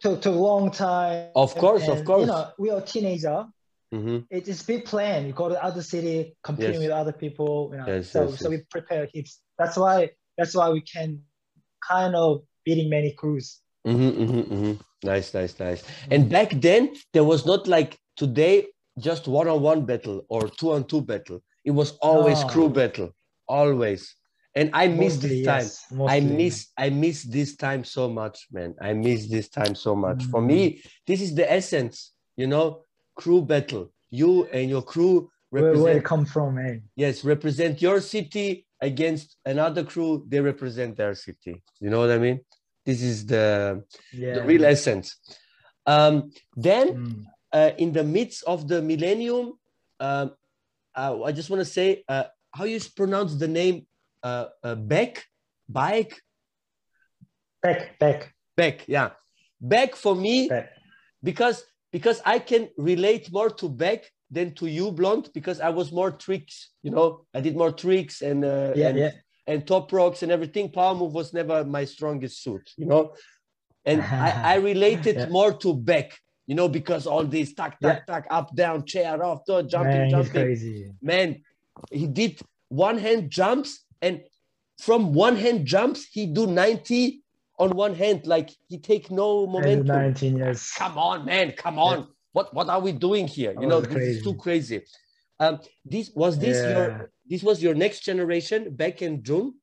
Speaker 2: took took a long time.
Speaker 1: Of course, of course.
Speaker 2: You know, we are teenager.
Speaker 1: Mhm.
Speaker 2: It is big plan. You go to other city, competing
Speaker 1: Yes.
Speaker 2: with other people. You know,
Speaker 1: Yes,
Speaker 2: so
Speaker 1: yes,
Speaker 2: so we prepare heaps. That's why that's why we can kind of beating many crews.
Speaker 1: Mhm, mhm, mhm. Nice, nice, nice. And back then, there was not like today, just one-on-one battle or two-on-two battle. It was always
Speaker 2: No.
Speaker 1: crew battle, always. And I miss
Speaker 2: Mostly,
Speaker 1: this time.
Speaker 2: yes,
Speaker 1: I
Speaker 2: mostly.
Speaker 1: miss, I miss this time so much, man. I miss this time so much. For
Speaker 2: Mm.
Speaker 1: me, this is the essence, you know, crew battle. You and your crew
Speaker 2: where, where
Speaker 1: represent
Speaker 2: it come from, eh?
Speaker 1: yes represent your city against another crew they represent their city you know what i mean this is the,
Speaker 2: Yeah.
Speaker 1: the real essence um, then
Speaker 2: Mm.
Speaker 1: uh, in the midst of the millennium um, uh, i just want to say uh, how you pronounce the name uh, uh, beck bike
Speaker 2: Back, back,
Speaker 1: Back, yeah Back for me
Speaker 2: back.
Speaker 1: because because I can relate more to Beck than to you, Blond, because I was more tricks, you know, I did more tricks and uh,
Speaker 2: Yeah,
Speaker 1: and,
Speaker 2: yeah.
Speaker 1: and top rocks and everything. Power move was never my strongest suit, you know, and I, I related
Speaker 2: Yeah.
Speaker 1: more to Beck, you know, because all these tack tack tack up down chair off door jumping
Speaker 2: Man,
Speaker 1: jumping man he did one hand jumps and from one hand jumps he do 90 on one hand like he take no momentum.
Speaker 2: 19 years.
Speaker 1: come on man come on. What what are we doing here? You know
Speaker 2: was
Speaker 1: this is too crazy. um this was this
Speaker 2: Yeah.
Speaker 1: your this was your next generation back in june?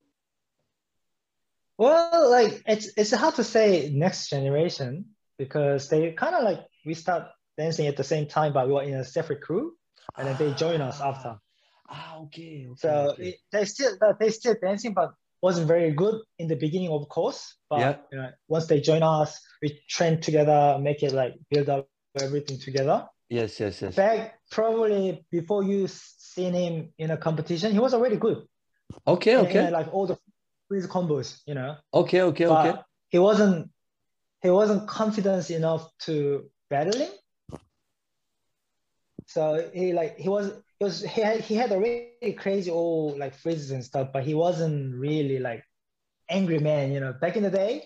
Speaker 2: Well, like it's it's hard to say next generation because they kind of like we start dancing at the same time, but we were in a separate crew, and then they join us after.
Speaker 1: Ah okay, okay,
Speaker 2: So
Speaker 1: okay.
Speaker 2: it, they still they still dancing, but wasn't very good in the beginning, of course. But
Speaker 1: Yeah.
Speaker 2: you know, once they join us, we train together, make it like build up everything together.
Speaker 1: yes yes yes
Speaker 2: Back probably before you seen him in a competition, he was already good.
Speaker 1: okay
Speaker 2: And-
Speaker 1: okay
Speaker 2: and, like all the freeze combos, you know.
Speaker 1: okay okay okay
Speaker 2: but he wasn't he wasn't confident enough to battling. So he like he was was he had he had a really crazy old like phrases and stuff, but he wasn't really like angry man. You know, back in the day,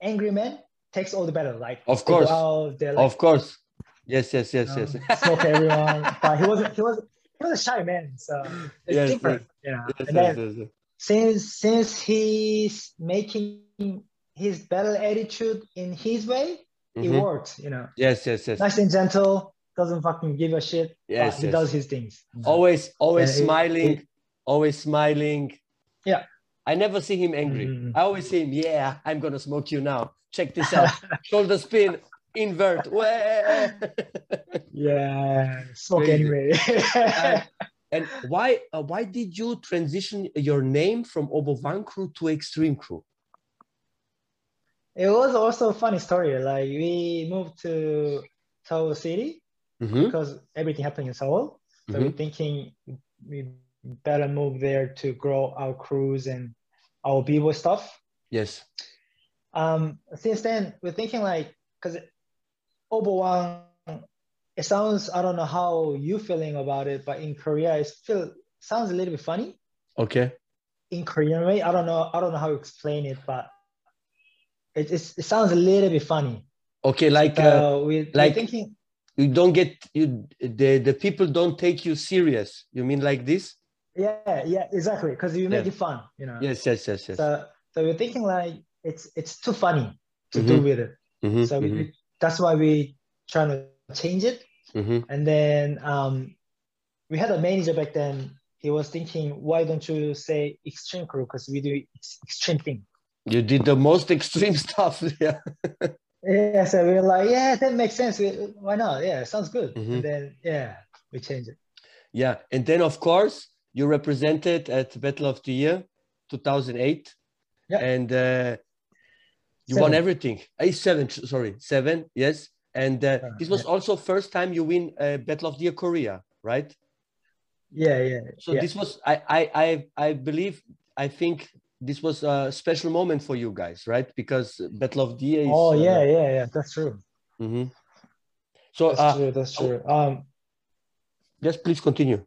Speaker 2: angry man takes all the battle. Like
Speaker 1: Of course.
Speaker 2: out, like
Speaker 1: of course yes yes yes yes
Speaker 2: smoke everyone. but he wasn't he was he was a shy man, so it's
Speaker 1: Yes,
Speaker 2: different. You know,
Speaker 1: yes,
Speaker 2: and
Speaker 1: yes,
Speaker 2: then
Speaker 1: yes, yes.
Speaker 2: since since he's making his battle attitude in his way, it
Speaker 1: Mhm.
Speaker 2: works. You know,
Speaker 1: yes yes yes
Speaker 2: nice and gentle, doesn't fucking give a shit.
Speaker 1: Yes,
Speaker 2: he
Speaker 1: yes.
Speaker 2: does his things.
Speaker 1: always always
Speaker 2: it-
Speaker 1: smiling
Speaker 2: it-
Speaker 1: always smiling
Speaker 2: Yeah.
Speaker 1: i never see him angry
Speaker 2: Mm.
Speaker 1: i always see him yeah i'm gonna smoke you now check this out shoulder spin invert
Speaker 2: yeah, smoke anyway.
Speaker 1: Uh, and why uh, why did you transition your name from Oboang Crew to Extreme Crew?
Speaker 2: It was also a funny story. Like we moved to Seoul City
Speaker 1: Mhm,
Speaker 2: because everything happened in Seoul. So we're
Speaker 1: mhm.
Speaker 2: thinking we better move there to grow our crews and our b-boy stuff.
Speaker 1: Yes.
Speaker 2: Um, since then, we're thinking like, because Obo it sounds, I don't know how you feeling about it, but in Korea, it feel sounds a little bit funny
Speaker 1: Okay.
Speaker 2: in Korean way. I don't know, I don't know how to explain it, but it, it sounds a little bit funny.
Speaker 1: Okay. Like uh,
Speaker 2: So we,
Speaker 1: like-
Speaker 2: we're thinking,
Speaker 1: you don't get you the the people don't take you serious. You mean like this?
Speaker 2: yeah, yeah, exactly, because you make
Speaker 1: Yeah.
Speaker 2: it fun, you know.
Speaker 1: Yes. Yes. Yes. Yes.
Speaker 2: So, so we're thinking like it's it's too funny to
Speaker 1: Mhm.
Speaker 2: do with it.
Speaker 1: Mhm,
Speaker 2: So we,
Speaker 1: mhm,
Speaker 2: we- that's why we trying to change it.
Speaker 1: mhm.
Speaker 2: And then um, we had a manager back then. He was thinking, why don't you say extreme crew? Because we do ex- extreme thing.
Speaker 1: You did the most extreme stuff. Yeah.
Speaker 2: Yeah, so we were like, yeah, that makes sense. We- Why not? Yeah, sounds good.
Speaker 1: Mhm.
Speaker 2: And then yeah, we changed it.
Speaker 1: Yeah. And then of course you represented at Battle of the Year 2008.
Speaker 2: Yeah.
Speaker 1: And uh, you won everything. A seven. sorry, seven. Yes. And uh,
Speaker 2: Uh,
Speaker 1: this was also first time you win uh, Battle of the Year Korea, right?
Speaker 2: Yeah, yeah.
Speaker 1: So
Speaker 2: yeah.
Speaker 1: this was I, I I I believe I think this was a special moment for you guys, right? Because Battle of the Year is
Speaker 2: oh
Speaker 1: uh,
Speaker 2: yeah, yeah, yeah. That's true.
Speaker 1: Mm-hmm. So
Speaker 2: That's
Speaker 1: uh,
Speaker 2: true. That's true. Um,
Speaker 1: yes, please continue.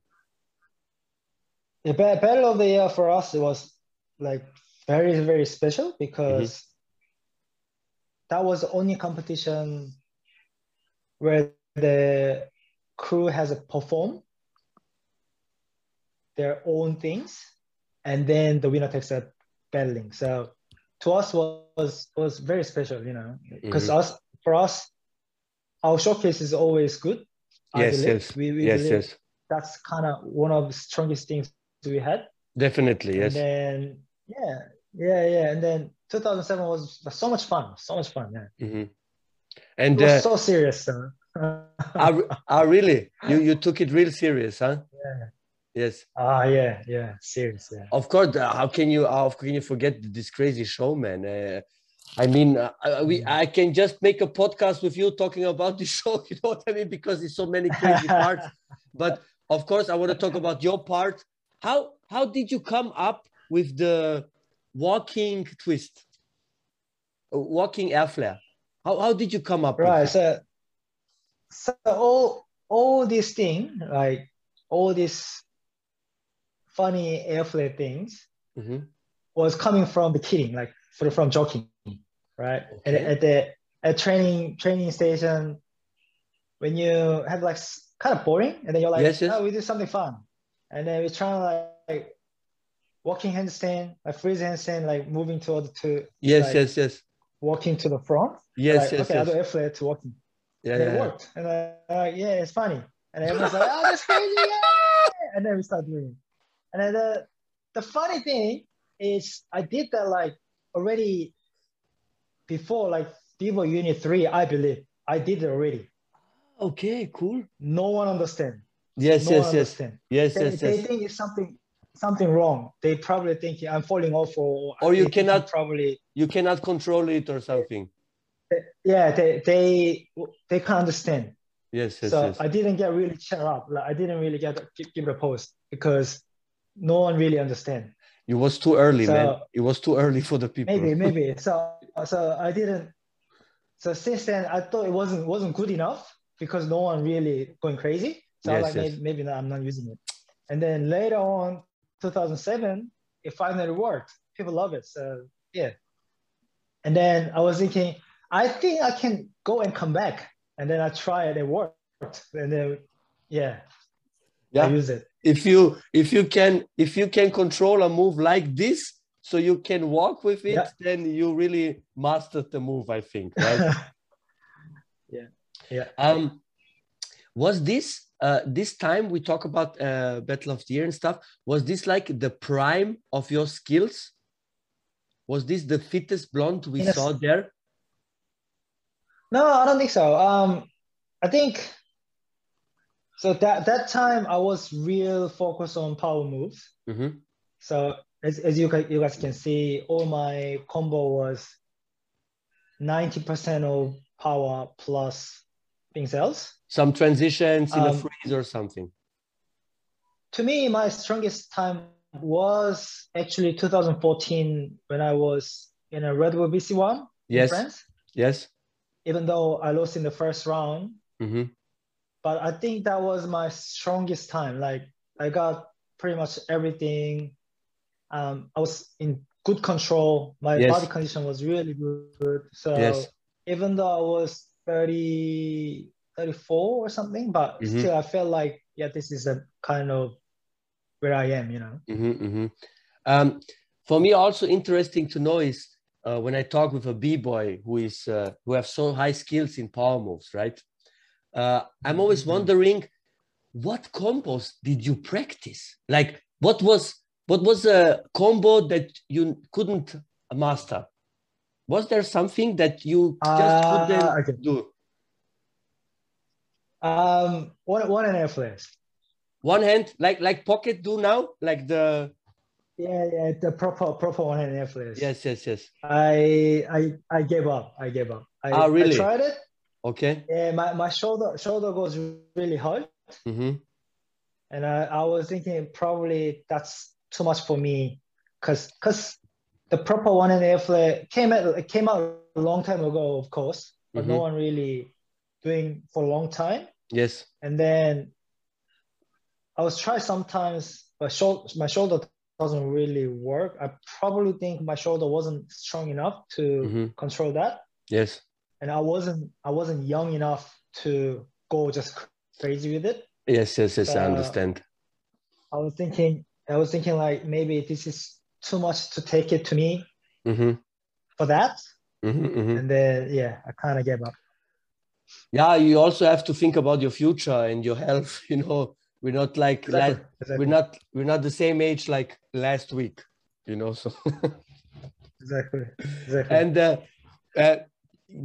Speaker 2: the battle of the year for us it was like very very special because that was the only competition where the crew has to perform their own things and then the winner takes a so to us was was very special you know because
Speaker 1: Mhm.
Speaker 2: us for us our showcase is always good I
Speaker 1: Yes,
Speaker 2: believe.
Speaker 1: yes,
Speaker 2: we, we
Speaker 1: yes,
Speaker 2: believe
Speaker 1: yes,
Speaker 2: that's kind of one of the strongest things we had
Speaker 1: definitely, yes.
Speaker 2: and then yeah, yeah, yeah. And then 2007 was so much fun, so much fun. Yeah,
Speaker 1: Mhm.
Speaker 2: it
Speaker 1: And uh,
Speaker 2: so serious.
Speaker 1: Ah, re- ah, really, you you took it real serious, huh?
Speaker 2: yeah.
Speaker 1: Yes,
Speaker 2: Ah, yeah, yeah, serious. Yeah.
Speaker 1: of course. uh, How can you how can you forget this crazy show, man? Uh, I mean, uh, I- we
Speaker 2: Mm.
Speaker 1: I can just make a podcast with you talking about the show. You know what I mean? Because there's so many crazy parts. But of course, I want to talk about your part. How how did you come up with the walking twist, Uh, walking air flare? How how did you come up?
Speaker 2: Right.
Speaker 1: With it?
Speaker 2: So, so all all this thing, like all these funny air flare things,
Speaker 1: Mhm.
Speaker 2: was coming from the kidding, like from, from joking, right?
Speaker 1: Okay.
Speaker 2: at the at training training station, when you have like kind of boring, and then you're like,
Speaker 1: Yes, yes.
Speaker 2: oh, we do something fun, and then we're trying to like, walking handstand, like freeze handstand, like moving toward to
Speaker 1: Yes,
Speaker 2: like,
Speaker 1: yes, yes,
Speaker 2: walking to the front.
Speaker 1: yes,
Speaker 2: like,
Speaker 1: yes,
Speaker 2: okay, do
Speaker 1: yes.
Speaker 2: air flare to walking.
Speaker 1: Yeah,
Speaker 2: and it
Speaker 1: yeah, yeah.
Speaker 2: worked. And I, I'm like, yeah, it's funny. And everyone's like, oh, that's crazy. Yeah! And then we start doing it. And then the, the funny thing is I did that like already before like Vivo Unit 3, I believe. I did it already.
Speaker 1: Okay, cool.
Speaker 2: No one understand.
Speaker 1: Yes,
Speaker 2: No
Speaker 1: yes, yes,
Speaker 2: understand.
Speaker 1: yes,
Speaker 2: They,
Speaker 1: yes,
Speaker 2: they
Speaker 1: yes.
Speaker 2: think it's something something wrong. They probably think I'm falling off or
Speaker 1: Or you cannot-
Speaker 2: probably
Speaker 1: You cannot control it or something.
Speaker 2: yeah, they they they can't understand.
Speaker 1: Yes, yes,
Speaker 2: so
Speaker 1: yes.
Speaker 2: I didn't get really cheer up. Like I didn't really get give, give a post because no one really understand.
Speaker 1: It was too early, man. It was too early for the people.
Speaker 2: Maybe, maybe. So so I didn't. So since then, I thought it wasn't wasn't good enough because no one really going crazy. So
Speaker 1: Yes,
Speaker 2: like,
Speaker 1: yes.
Speaker 2: maybe, maybe not, I'm not using it. And then later on, 2007, it finally worked. People love it. So yeah. And then I was thinking, I think I can go and come back. And then I tried, it it worked. And then yeah,
Speaker 1: Yeah.
Speaker 2: use it.
Speaker 1: If you if you can if you can control a move like this, so you can walk with it,
Speaker 2: Yeah.
Speaker 1: then you really mastered the move. I think, right?
Speaker 2: yeah. Yeah.
Speaker 1: um, was this uh, this time we talk about uh, Battle of the Year and stuff? Was this like the prime of your skills? Was this the fittest blonde we
Speaker 2: Yes.
Speaker 1: saw there?
Speaker 2: No, I don't think so. Um, I think So that that time I was real focused on power moves.
Speaker 1: Mm-hmm.
Speaker 2: So as, as you guys, you guys can see, all my combo was 90% of power plus being cells.
Speaker 1: Some transitions in a
Speaker 2: Um,
Speaker 1: freeze or something.
Speaker 2: To me, my strongest time was actually 2014 when I was in a Red Bull BC1 in
Speaker 1: Yes.
Speaker 2: France.
Speaker 1: Yes.
Speaker 2: Even though I lost in the first round,
Speaker 1: Mm-hmm.
Speaker 2: But I think that was my strongest time. Like I got pretty much everything. Um, I was in good control. My
Speaker 1: Yes.
Speaker 2: body condition was really good. So
Speaker 1: Yes.
Speaker 2: even though I was 30, 34 or something, but
Speaker 1: Mhm.
Speaker 2: still I felt like, yeah, this is a kind of where I am, you know?
Speaker 1: Mm-hmm, mm-hmm. Um, for me, also interesting to know is uh, when I talk with a b-boy who is uh, who have so high skills in power moves, right? Uh, I'm always
Speaker 2: Mhm.
Speaker 1: wondering, what combos did you practice? Like, what was what was a combo that you couldn't master? Was there something that you just
Speaker 2: Ah,
Speaker 1: couldn't
Speaker 2: okay.
Speaker 1: do?
Speaker 2: Um, one, one and a half flares.
Speaker 1: One hand, like like pocket do now, like the
Speaker 2: Yeah, yeah, the proper, proper one and a half flares.
Speaker 1: yes, yes, yes.
Speaker 2: I, I, I gave up. I gave up. I,
Speaker 1: Ah, really?
Speaker 2: I tried it.
Speaker 1: Okay.
Speaker 2: Yeah, my, my shoulder shoulder goes really hard,
Speaker 1: Mm-hmm.
Speaker 2: and I, I was thinking probably that's too much for me, cause cause the proper one and a half flare came out it came out a long time ago, of course, but no
Speaker 1: Mhm.
Speaker 2: one really doing for a long time.
Speaker 1: Yes.
Speaker 2: And then I was try sometimes, but shoulder my shoulder doesn't really work. I probably think my shoulder wasn't strong enough to
Speaker 1: Mhm.
Speaker 2: control that.
Speaker 1: Yes.
Speaker 2: And I wasn't I wasn't young enough to go just crazy with it.
Speaker 1: Yes, yes, yes, I
Speaker 2: Uh,
Speaker 1: understand.
Speaker 2: I was thinking I was thinking like maybe this is too much to take it to me
Speaker 1: Mm-hmm.
Speaker 2: for that,
Speaker 1: Mm-hmm, mm-hmm.
Speaker 2: and then yeah, I kind of gave up.
Speaker 1: Yeah, you also have to think about your future and your health. You know, we're not like
Speaker 2: Exactly.
Speaker 1: la-
Speaker 2: exactly.
Speaker 1: we're not we're not the same age like last week. You know, so
Speaker 2: exactly. Exactly.
Speaker 1: and uh, uh,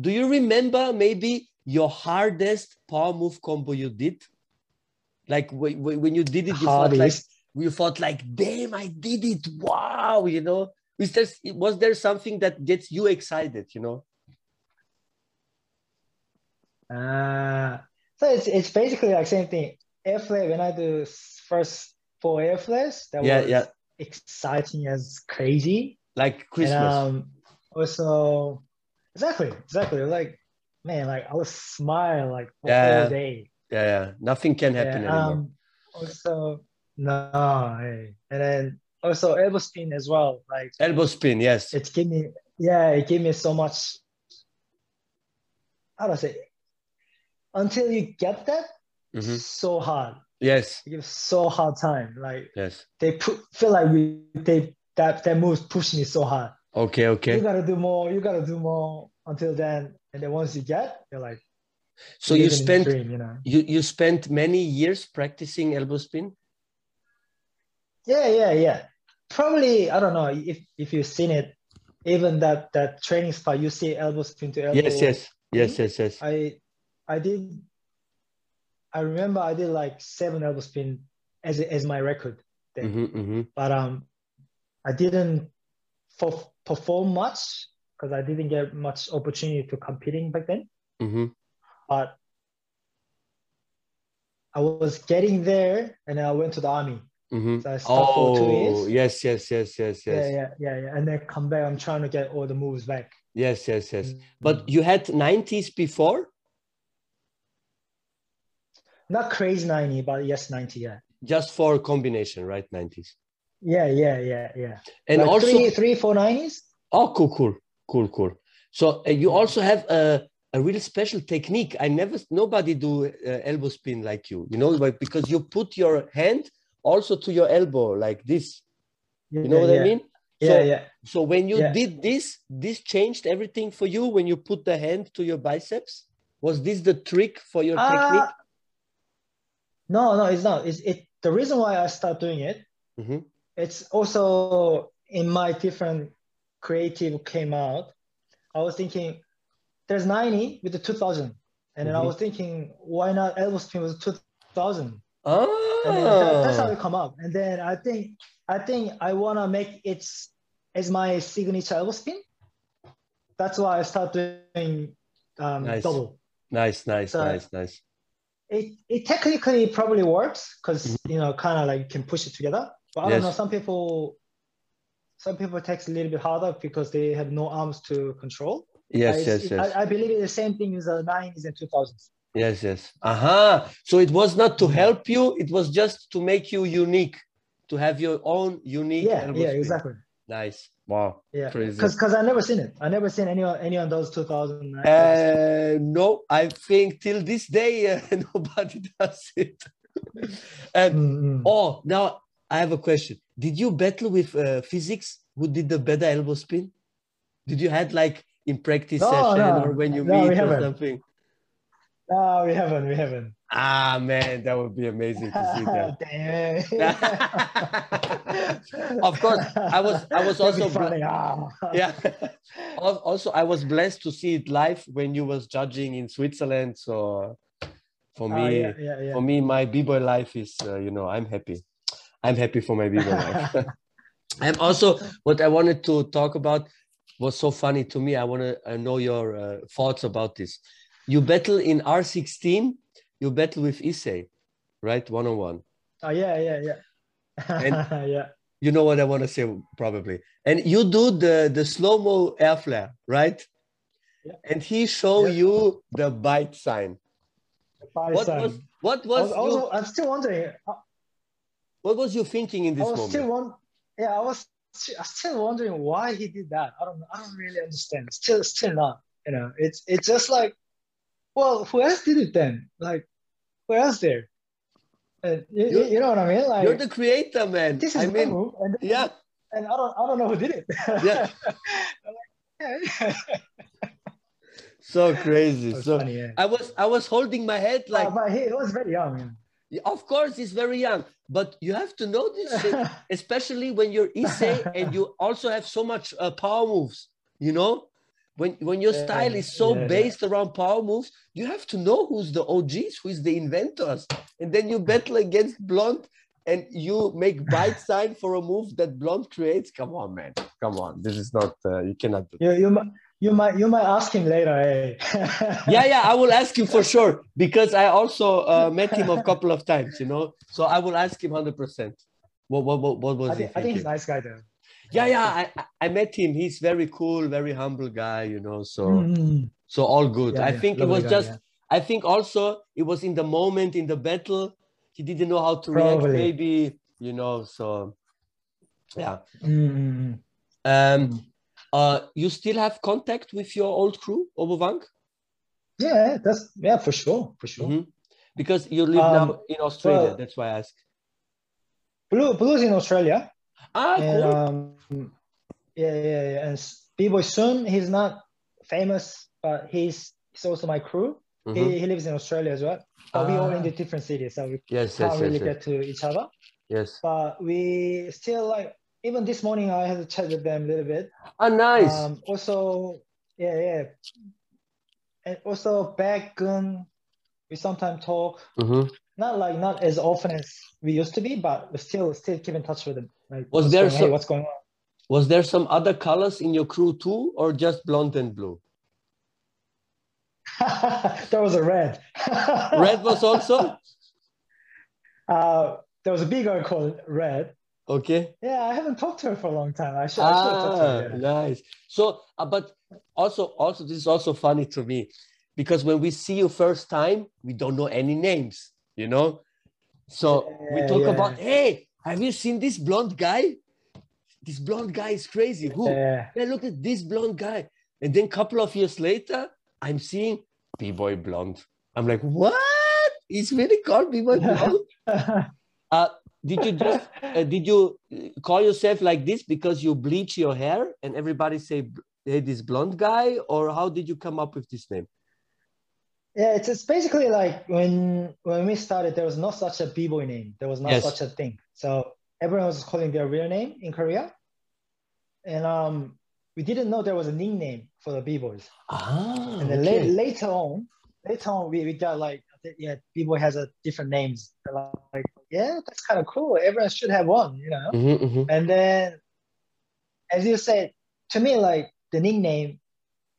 Speaker 1: do you remember maybe your hardest power move combo you did? Like when, when you did it, you thought like you thought like, damn, I did it! Wow, you know. Was there was there something that gets you excited? You know.
Speaker 2: Uh, so it's it's basically like same thing. Air flare when I do first four air flares, that
Speaker 1: Yeah,
Speaker 2: was
Speaker 1: yeah.
Speaker 2: exciting as crazy.
Speaker 1: Like
Speaker 2: And,
Speaker 1: Christmas.
Speaker 2: um, also, exactly, exactly. Like, man, like I was smile like
Speaker 1: Yeah.
Speaker 2: whole day.
Speaker 1: yeah, yeah. Nothing can happen
Speaker 2: Yeah,
Speaker 1: anymore.
Speaker 2: um, also, no, hey. and then also elbow spin as well. Like
Speaker 1: Elbow spin, yes.
Speaker 2: it gave me, yeah, it gave me so much. How do I say? Until you get that,
Speaker 1: Mhm.
Speaker 2: so hard.
Speaker 1: Yes,
Speaker 2: It gives so hard time. Like
Speaker 1: yes.
Speaker 2: they put feel like we they that that moves push me so hard.
Speaker 1: Okay, okay.
Speaker 2: You gotta do more. You gotta do more until then, and then once you get, you're like
Speaker 1: So you spent
Speaker 2: dream, you know.
Speaker 1: you you spent many years practicing elbow spin.
Speaker 2: Yeah, yeah, yeah. Probably I don't know if if you've seen it. Even that that training spot, you see elbow spin to elbow.
Speaker 1: Yes, yes, yes, yes, yes.
Speaker 2: I I did. I remember I did like seven elbow spin as as my record, then.
Speaker 1: hmm hmm
Speaker 2: but um, I didn't perform much because I didn't get much opportunity to competing back then.
Speaker 1: hmm
Speaker 2: But I was getting there, and then I went to the army.
Speaker 1: hmm
Speaker 2: So I stopped for two
Speaker 1: Oh,
Speaker 2: years.
Speaker 1: yes, yes, yes, yes,
Speaker 2: Yeah,
Speaker 1: yes,
Speaker 2: yeah, yeah, yeah. And then come back. I'm trying to get all the moves back.
Speaker 1: yes, yes, yes.
Speaker 2: Mm.
Speaker 1: But you had 90s before,
Speaker 2: not crazy 90, but yes, 90. Yeah,
Speaker 1: just for combination, right? 90s.
Speaker 2: Yeah, yeah, yeah, yeah.
Speaker 1: And
Speaker 2: Like
Speaker 1: also,
Speaker 2: three, three, four 90s.
Speaker 1: oh, cool, cool, cool, cool. So uh, you also have a, a real special technique. I never, nobody do uh, elbow spin like you, you know, like, because you put your hand also to your elbow like this.
Speaker 2: Yeah,
Speaker 1: You know what
Speaker 2: yeah,
Speaker 1: I mean?
Speaker 2: Yeah,
Speaker 1: so,
Speaker 2: yeah.
Speaker 1: So when you
Speaker 2: Yeah.
Speaker 1: did this, this changed everything for you when you put the hand to your biceps? Was this the trick for your
Speaker 2: Uh,
Speaker 1: technique?
Speaker 2: no, no, it's not. It's it. The reason why I start doing it
Speaker 1: Mhm.
Speaker 2: It's also in my different creative came out. I was thinking there's 90 with the 2000, and then I
Speaker 1: Mhm.
Speaker 2: was thinking why not elbow spin with 2000? 2000.
Speaker 1: Ah,
Speaker 2: And that- that's how it come up. And then I think I think I wanna make it as my signature elbow spin. That's why I start doing um,
Speaker 1: Nice.
Speaker 2: double.
Speaker 1: nice, nice,
Speaker 2: So-
Speaker 1: nice, nice.
Speaker 2: It it technically probably works because
Speaker 1: Mm-hmm.
Speaker 2: you know kind of like you can push it together. But I
Speaker 1: Yes.
Speaker 2: don't know. Some people some people takes a little bit harder because they have no arms to control.
Speaker 1: Yes, yes,
Speaker 2: it-
Speaker 1: yes,
Speaker 2: I, I believe it's the same thing as the 90s and 2000s.
Speaker 1: yes, yes. Aha. Uh-huh. So it was not to help you; it was just to make you unique, to have your own unique.
Speaker 2: Yeah, yeah,
Speaker 1: spin.
Speaker 2: exactly.
Speaker 1: Nice. Wow.
Speaker 2: Yeah,
Speaker 1: Crazy.
Speaker 2: because because I never seen it. I never seen any any of those 2000.
Speaker 1: Uh, no, I think till this day uh, nobody does it. and
Speaker 2: Mm, mm.
Speaker 1: oh, now I have a question. Did you battle with uh, Physicx? Who did the better elbow spin? Did you had like in practice
Speaker 2: No,
Speaker 1: session
Speaker 2: no.
Speaker 1: or when you
Speaker 2: No,
Speaker 1: meet or
Speaker 2: haven't.
Speaker 1: something?
Speaker 2: No, we haven't. We haven't.
Speaker 1: Ah, man, that would be amazing to see that. Of course, I was- I was also
Speaker 2: funny. Ah.
Speaker 1: yeah. Also, I was blessed to see it live when you was judging in Switzerland. So for
Speaker 2: Ah,
Speaker 1: me,
Speaker 2: yeah, yeah, yeah.
Speaker 1: for me, my b-boy life is, uh, you know, I'm happy. I'm happy for my b-boy life. and also, what I wanted to talk about was so funny to me. I want to know your uh, thoughts about this. You battle in R16. You battle with Issei, right? One on one.
Speaker 2: Oh, yeah, yeah, yeah.
Speaker 1: And-
Speaker 2: yeah.
Speaker 1: You know what I want to say, probably. And you do the the slow mo air flare, right?
Speaker 2: Yeah.
Speaker 1: And he show
Speaker 2: Yeah.
Speaker 1: you the bite sign.
Speaker 2: Bye,
Speaker 1: What
Speaker 2: son.
Speaker 1: was what was you,
Speaker 2: I'm still wondering. I,
Speaker 1: what was you thinking in
Speaker 2: I
Speaker 1: this
Speaker 2: was
Speaker 1: moment?
Speaker 2: still one. Yeah, I was. I'm still wondering why he did that. I don't. I don't really understand. Still, still not. You know, it's it's just like, well, who else did it then? Like, who else there? And you, you, know what I mean? Like,
Speaker 1: You're the creator, man.
Speaker 2: this is
Speaker 1: I mean,
Speaker 2: move, and,
Speaker 1: yeah,
Speaker 2: and I don't I don't know who did it.
Speaker 1: Yeah.
Speaker 2: Like,
Speaker 1: so crazy. So
Speaker 2: funny, yeah.
Speaker 1: I was I was holding my head like,
Speaker 2: Uh, but he was very young. man.
Speaker 1: Of course he's very young, but you have to know this shit, especially when you're Issei and you also have so much uh, power moves. You know, when when your
Speaker 2: Yeah,
Speaker 1: style is so
Speaker 2: yeah, yeah.
Speaker 1: based around power moves, you have to know who's the OGs, who's the inventors, and then you battle against Blond. And you make bite sign for a move that Blond creates. Come on, man. Come on. This is not. Uh, you cannot do.
Speaker 2: you you you might you might ask him later. Hey.
Speaker 1: yeah yeah i will ask him for sure because i also uh, met him a couple of times you know so i will ask him 100% what what what, what was
Speaker 2: I
Speaker 1: he
Speaker 2: think, I think he's a nice guy though.
Speaker 1: yeah yeah I, I- met him he's very cool very humble guy you know so
Speaker 2: Mm.
Speaker 1: so all good
Speaker 2: Yeah,
Speaker 1: i
Speaker 2: yeah,
Speaker 1: think it was
Speaker 2: guy,
Speaker 1: just
Speaker 2: yeah.
Speaker 1: i think also it was in the moment in the battle he didn't know how to react maybe you know so yeah
Speaker 2: Mm.
Speaker 1: um uh you still have contact with your old crew Oboang?
Speaker 2: Yeah, that's yeah for sure, for sure.
Speaker 1: Mhm. because you live
Speaker 2: Um,
Speaker 1: now in australia
Speaker 2: well-
Speaker 1: that's why i ask
Speaker 2: Blue Blue's in Australia,
Speaker 1: Ah,
Speaker 2: and
Speaker 1: cool.
Speaker 2: um, yeah, yeah, yeah. And B-boy Sun, he's not famous, but he's he's also my crew.
Speaker 1: Mhm.
Speaker 2: He, he lives in Australia as well. But we all in
Speaker 1: Ah.
Speaker 2: the different cities, so we
Speaker 1: Yes,
Speaker 2: can't
Speaker 1: yes,
Speaker 2: really
Speaker 1: yes, yes.
Speaker 2: get to each other.
Speaker 1: yes.
Speaker 2: But we still like even this morning I had a chat with them a little bit.
Speaker 1: Ah, nice.
Speaker 2: Um, also, yeah, yeah. And also back Gun, we sometimes talk.
Speaker 1: Mhm.
Speaker 2: Not like not as often as we used to be, but we still still keep in touch with them. Like
Speaker 1: Was
Speaker 2: what's
Speaker 1: there
Speaker 2: going, hey, what's going on?
Speaker 1: Was there some other colors in your crew too, or just blonde and blue?
Speaker 2: there was a red.
Speaker 1: Red was also
Speaker 2: uh, there was a big girl called Red.
Speaker 1: Okay.
Speaker 2: Yeah, I haven't talked to her for a long time. I should, I should have talked to
Speaker 1: Ah,
Speaker 2: her. yeah.
Speaker 1: nice. So, uh, but also, also, this is also funny to me because when we see you first time, we don't know any names, you know. So we talk
Speaker 2: yeah.
Speaker 1: about, hey, have you seen this blonde guy? This blonde guy is crazy. Who?
Speaker 2: Yeah.
Speaker 1: yeah, look at this blonde guy. And then a couple of years later, I'm seeing B-Boy Blond. I'm like, what? He's really called B-Boy Blond? Uh, did you just, uh, did you call yourself like this because you bleach your hair and everybody say, hey, this blonde guy? Or how did you come up with this name?
Speaker 2: Yeah, it's, it's basically like when when we started, there was no such a b-boy name. There was not
Speaker 1: Yes.
Speaker 2: such a thing. So everyone was calling their real name in Korea, and um, we didn't know there was a nickname for the b-boys.
Speaker 1: Ah,
Speaker 2: And then
Speaker 1: okay.
Speaker 2: la- later on, later on, we, we got like yeah, b-boy has a different names. Like, yeah, that's kind of cool. Everyone should have one, you know.
Speaker 1: Mhm, mhm.
Speaker 2: And then, as you said, to me, like the nickname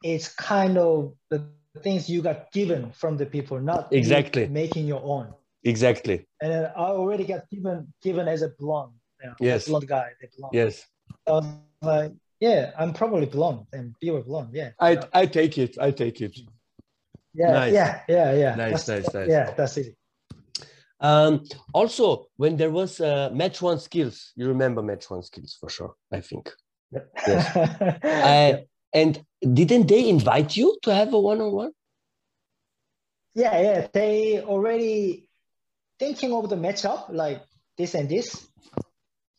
Speaker 2: is kind of the things you got given from the people, not
Speaker 1: Exactly.
Speaker 2: making your own.
Speaker 1: Exactly.
Speaker 2: And then I already got given given as a blonde, you know,
Speaker 1: Yes.
Speaker 2: blonde guy, blonde.
Speaker 1: Yes.
Speaker 2: Was like, yeah, I'm probably blonde and you were blonde, yeah.
Speaker 1: I I take it. I take it.
Speaker 2: yeah,
Speaker 1: nice.
Speaker 2: yeah, yeah, yeah.
Speaker 1: Nice,
Speaker 2: That's-
Speaker 1: nice, nice.
Speaker 2: Yeah, that's easy.
Speaker 1: Um, also, when there was uh, match one skills, you remember match one skills for sure. I think. Uh, and didn't they invite you to have a one-on-one?
Speaker 2: yeah, yeah. They already thinking of the matchup like this and this,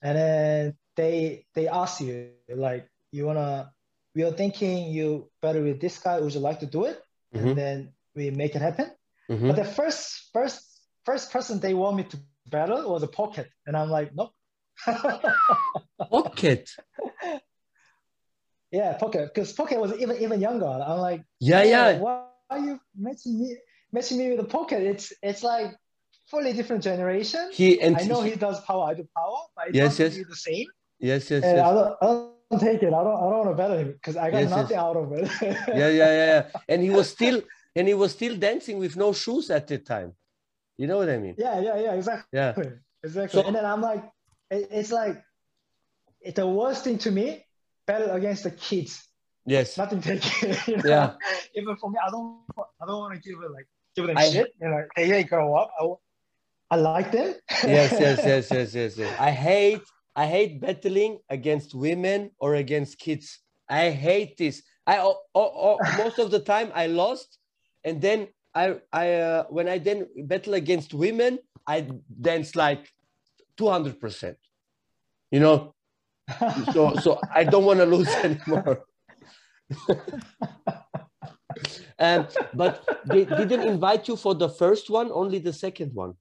Speaker 2: and then they they ask you like, you wanna? We are thinking you better with this guy. Would you like to do it?
Speaker 1: Mhm.
Speaker 2: And then we make it happen.
Speaker 1: Mhm.
Speaker 2: But the first first first person they want me to battle was a pocket, and I'm like, nope.
Speaker 1: Pocket.
Speaker 2: yeah, pocket, because pocket was even even younger. I'm like,
Speaker 1: Yeah,
Speaker 2: "Oh,
Speaker 1: yeah.
Speaker 2: Why are you matching me matching me with a pocket? It's it's like fully different generation.
Speaker 1: He and
Speaker 2: I know he does power, I do power, but it
Speaker 1: Yes, yes.
Speaker 2: the same.
Speaker 1: yes, yes,
Speaker 2: And I
Speaker 1: yes.
Speaker 2: don't, I don't take it. I don't I don't want to battle him because I got
Speaker 1: Yes, yes.
Speaker 2: nothing out of it.
Speaker 1: yeah, yeah, yeah, yeah. And he was still and he was still dancing with no shoes at the time. You know what I mean?
Speaker 2: yeah, yeah, yeah, exactly.
Speaker 1: Yeah.
Speaker 2: Exactly.
Speaker 1: So-
Speaker 2: and then I'm like, it, it's like it's the worst thing to me, battle against the kids.
Speaker 1: Yes.
Speaker 2: Nothing taken. You know?
Speaker 1: Yeah.
Speaker 2: Even for me, I don't I don't want to give it like give them
Speaker 1: I-
Speaker 2: shit. You know, hey, hey, grow up. I, I like them.
Speaker 1: Yes, yes, yes, yes, yes, yes. I hate I hate battling against women or against kids. I hate this. I o- o- o- most of the time I lost, and then I I uh, when I then battle against women, I dance like two hundred percent. You know, so so I don't want to lose anymore. um, but they didn't invite you for the first one, only the second one.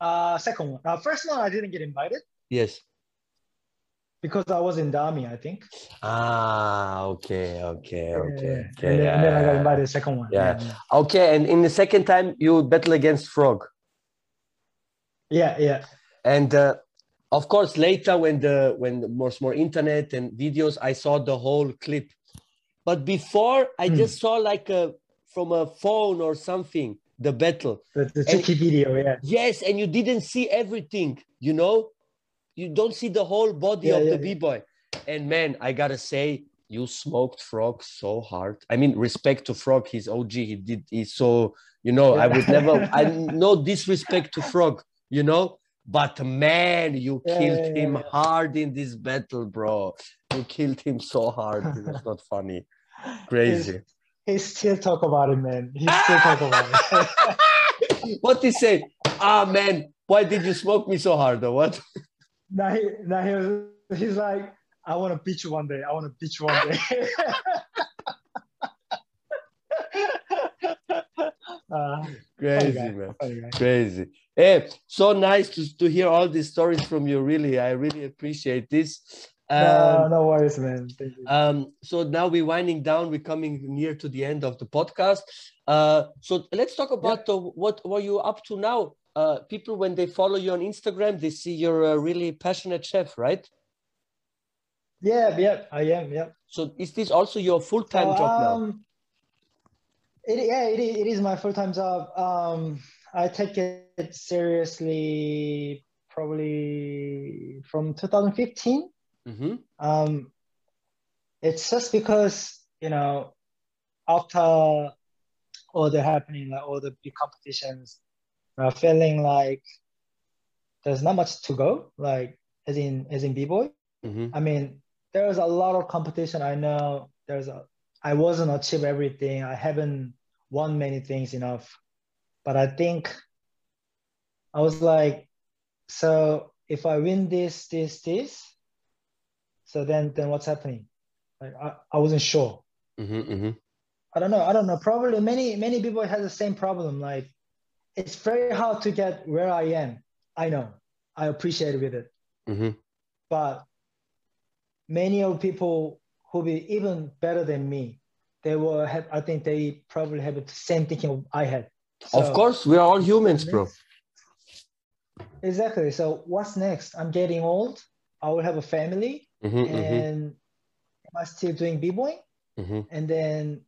Speaker 2: uh, second one. Uh, first one, I didn't get invited
Speaker 1: Yes.
Speaker 2: Because I was in the army. I think.
Speaker 1: Ah, okay, okay, okay,
Speaker 2: Yeah.
Speaker 1: okay.
Speaker 2: And, then, and then I got
Speaker 1: yeah.
Speaker 2: invited second one.
Speaker 1: Yeah. Okay, and in the second time you battle against Frog,
Speaker 2: Yeah, yeah.
Speaker 1: and uh, of course later when the when there was more internet and videos, I saw the whole clip. But before, I
Speaker 2: Hmm.
Speaker 1: just saw like a from a phone or something the battle.
Speaker 2: The, the tricky video. Yeah.
Speaker 1: Yes, and you didn't see everything, you know? You don't see the whole body
Speaker 2: Yeah,
Speaker 1: of
Speaker 2: yeah,
Speaker 1: the. B-boy. And man, I gotta say, you smoked Frog so hard. I mean, respect to Frog, he's OG, he did he's so, you know, I would never I no disrespect to Frog, you know. But man, you killed him hard in this battle, bro. You killed him so hard. It was not funny. Crazy.
Speaker 2: He still talk about it, man. He still talk about it.
Speaker 1: what he say? Ah man, why did you smoke me so hard or what?
Speaker 2: Now he, now he was, he's like, I want to beat you one day. I want to beat you one day. uh,
Speaker 1: Crazy,
Speaker 2: guy.
Speaker 1: man. Crazy. Hey, so nice to, to hear all these stories from you. Really, I really appreciate this.
Speaker 2: no,
Speaker 1: Um,
Speaker 2: no worries, man. Thank you.
Speaker 1: um, so now we're winding down. We're coming near to the end of the podcast. Uh, so let's talk about the, what what you're up to now. Uh, people, when they follow you on Instagram, they see you're a really passionate chef, right?
Speaker 2: yeah, yeah, I am. Yeah.
Speaker 1: So is this also your full time
Speaker 2: So,
Speaker 1: job now?
Speaker 2: um, It, yeah, it, is- it is my full time job. Um, I take it seriously probably from 2015.
Speaker 1: Mm-hmm.
Speaker 2: Um, it's just because you know after all the happening, like all the big competitions, uh, feeling like there's not much to go. Like as in as in b boy.
Speaker 1: Mm-hmm.
Speaker 2: I mean, there's a lot of competition. I know there's a. I wasn't achieve everything. I haven't won many things enough, but I think I was like, so if I win this, this, this, so then then what's happening? Like I, I wasn't sure.
Speaker 1: Mm-hmm. Mm-hmm.
Speaker 2: I don't know. I don't know. Probably many many people have the same problem. Like it's very hard to get where I am. I know. I appreciate with it.
Speaker 1: Mm-hmm.
Speaker 2: but many of people who be even better than me they were have I think they probably have the same thinking I had.
Speaker 1: of course, we are all humans, bro.
Speaker 2: Exactly. So what's next? I'm getting old. I will have a family,
Speaker 1: Mhm, mhm,
Speaker 2: and am I still doing b-boy?
Speaker 1: mhm,
Speaker 2: And then,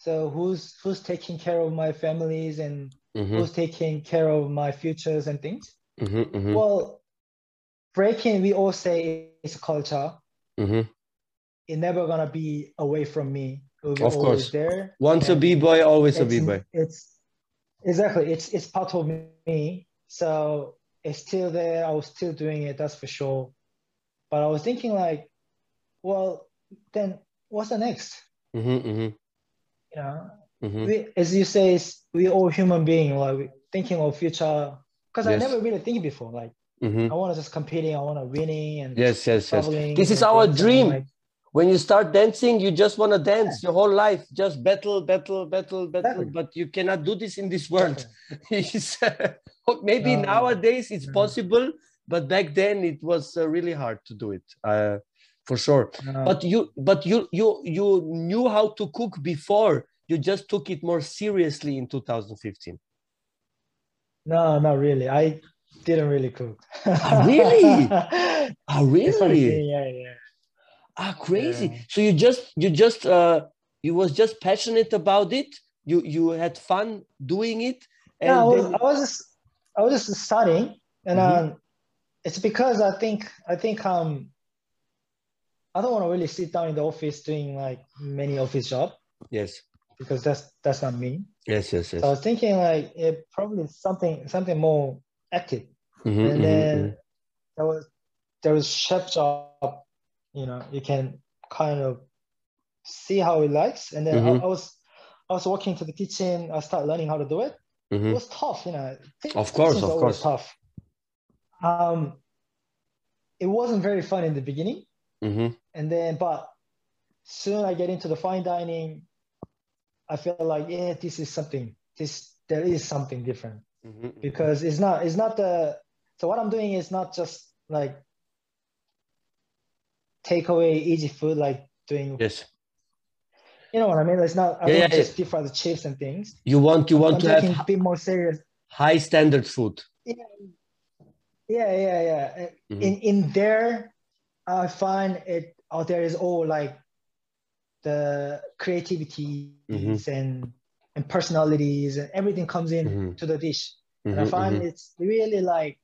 Speaker 2: so who's who's taking care of my families and
Speaker 1: mhm,
Speaker 2: who's taking care of my futures and things?
Speaker 1: mhm, mhm,
Speaker 2: Well, breaking we all say a culture.
Speaker 1: mhm.
Speaker 2: It's never gonna be away from me. It will be
Speaker 1: Of
Speaker 2: always
Speaker 1: course.
Speaker 2: there.
Speaker 1: Once a
Speaker 2: And
Speaker 1: b-boy, always a
Speaker 2: it's,
Speaker 1: b-boy.
Speaker 2: It's exactly it's it's part of me. So it's still there. I was still doing it, that's for sure. But I was thinking like, well, then what's the next? You know,
Speaker 1: mhm.
Speaker 2: we, as you say, we all human being, like thinking of future. Because I never really think before. Like
Speaker 1: mhm.
Speaker 2: I want to just competing, I want to winning and
Speaker 1: Yes, yes, yes. This is our dream.
Speaker 2: like,
Speaker 1: When you start dancing, you just want to dance your whole life, just battle, battle, battle, battle.
Speaker 2: Exactly.
Speaker 1: But you cannot do this in this world. Uh, maybe
Speaker 2: No.
Speaker 1: nowadays it's
Speaker 2: No.
Speaker 1: possible, but back then it was uh, really hard to do it, uh, for sure.
Speaker 2: uh,
Speaker 1: But you, but you, you, you knew how to cook before. You just took it more seriously in 2015.
Speaker 2: no, not really. I didn't really cook.
Speaker 1: Really?
Speaker 2: Funny
Speaker 1: really?
Speaker 2: yeah, yeah.
Speaker 1: Ah, crazy.
Speaker 2: Yeah.
Speaker 1: So you just, you just, uh, you was just passionate about it. You, you had fun doing it. And
Speaker 2: yeah, I was,
Speaker 1: then-
Speaker 2: I was just, I was just studying, and
Speaker 1: Mhm.
Speaker 2: um, it's because I think, I think um, I don't want to really sit down in the office doing like many office job
Speaker 1: yes,
Speaker 2: because that's that's not me.
Speaker 1: yes, yes, yes.
Speaker 2: So I was thinking like it probably something something more active,
Speaker 1: Mhm,
Speaker 2: and
Speaker 1: mhm,
Speaker 2: then
Speaker 1: mhm.
Speaker 2: there was there was chef job, you know, you can kind of see how it likes, and then I,
Speaker 1: Mhm.
Speaker 2: I was I was walking to the kitchen, I started learning how to do it. it
Speaker 1: Mhm.
Speaker 2: was tough, you know.
Speaker 1: Of course, of course.
Speaker 2: Tough. Um, it wasn't very fun in the beginning,
Speaker 1: Mhm.
Speaker 2: and then but soon I get into the fine dining. I feel like yeah, this is something. This there is something different
Speaker 1: Mhm.
Speaker 2: because it's not it's not the so what I'm doing is not just like takeaway easy food like doing
Speaker 1: Yes,
Speaker 2: you know what I mean. It's not I
Speaker 1: Yeah,
Speaker 2: don't
Speaker 1: yeah,
Speaker 2: just deep fry the chips and things.
Speaker 1: you want you want
Speaker 2: I'm
Speaker 1: to have
Speaker 2: a bit more serious.
Speaker 1: high standard food.
Speaker 2: Yeah, yeah, yeah, yeah.
Speaker 1: Mhm.
Speaker 2: In in there, I find it. out there is all like the creativity
Speaker 1: Mhm.
Speaker 2: and and personalities and everything comes in
Speaker 1: Mhm.
Speaker 2: to the dish. And I
Speaker 1: Mhm,
Speaker 2: find
Speaker 1: mhm.
Speaker 2: it's really like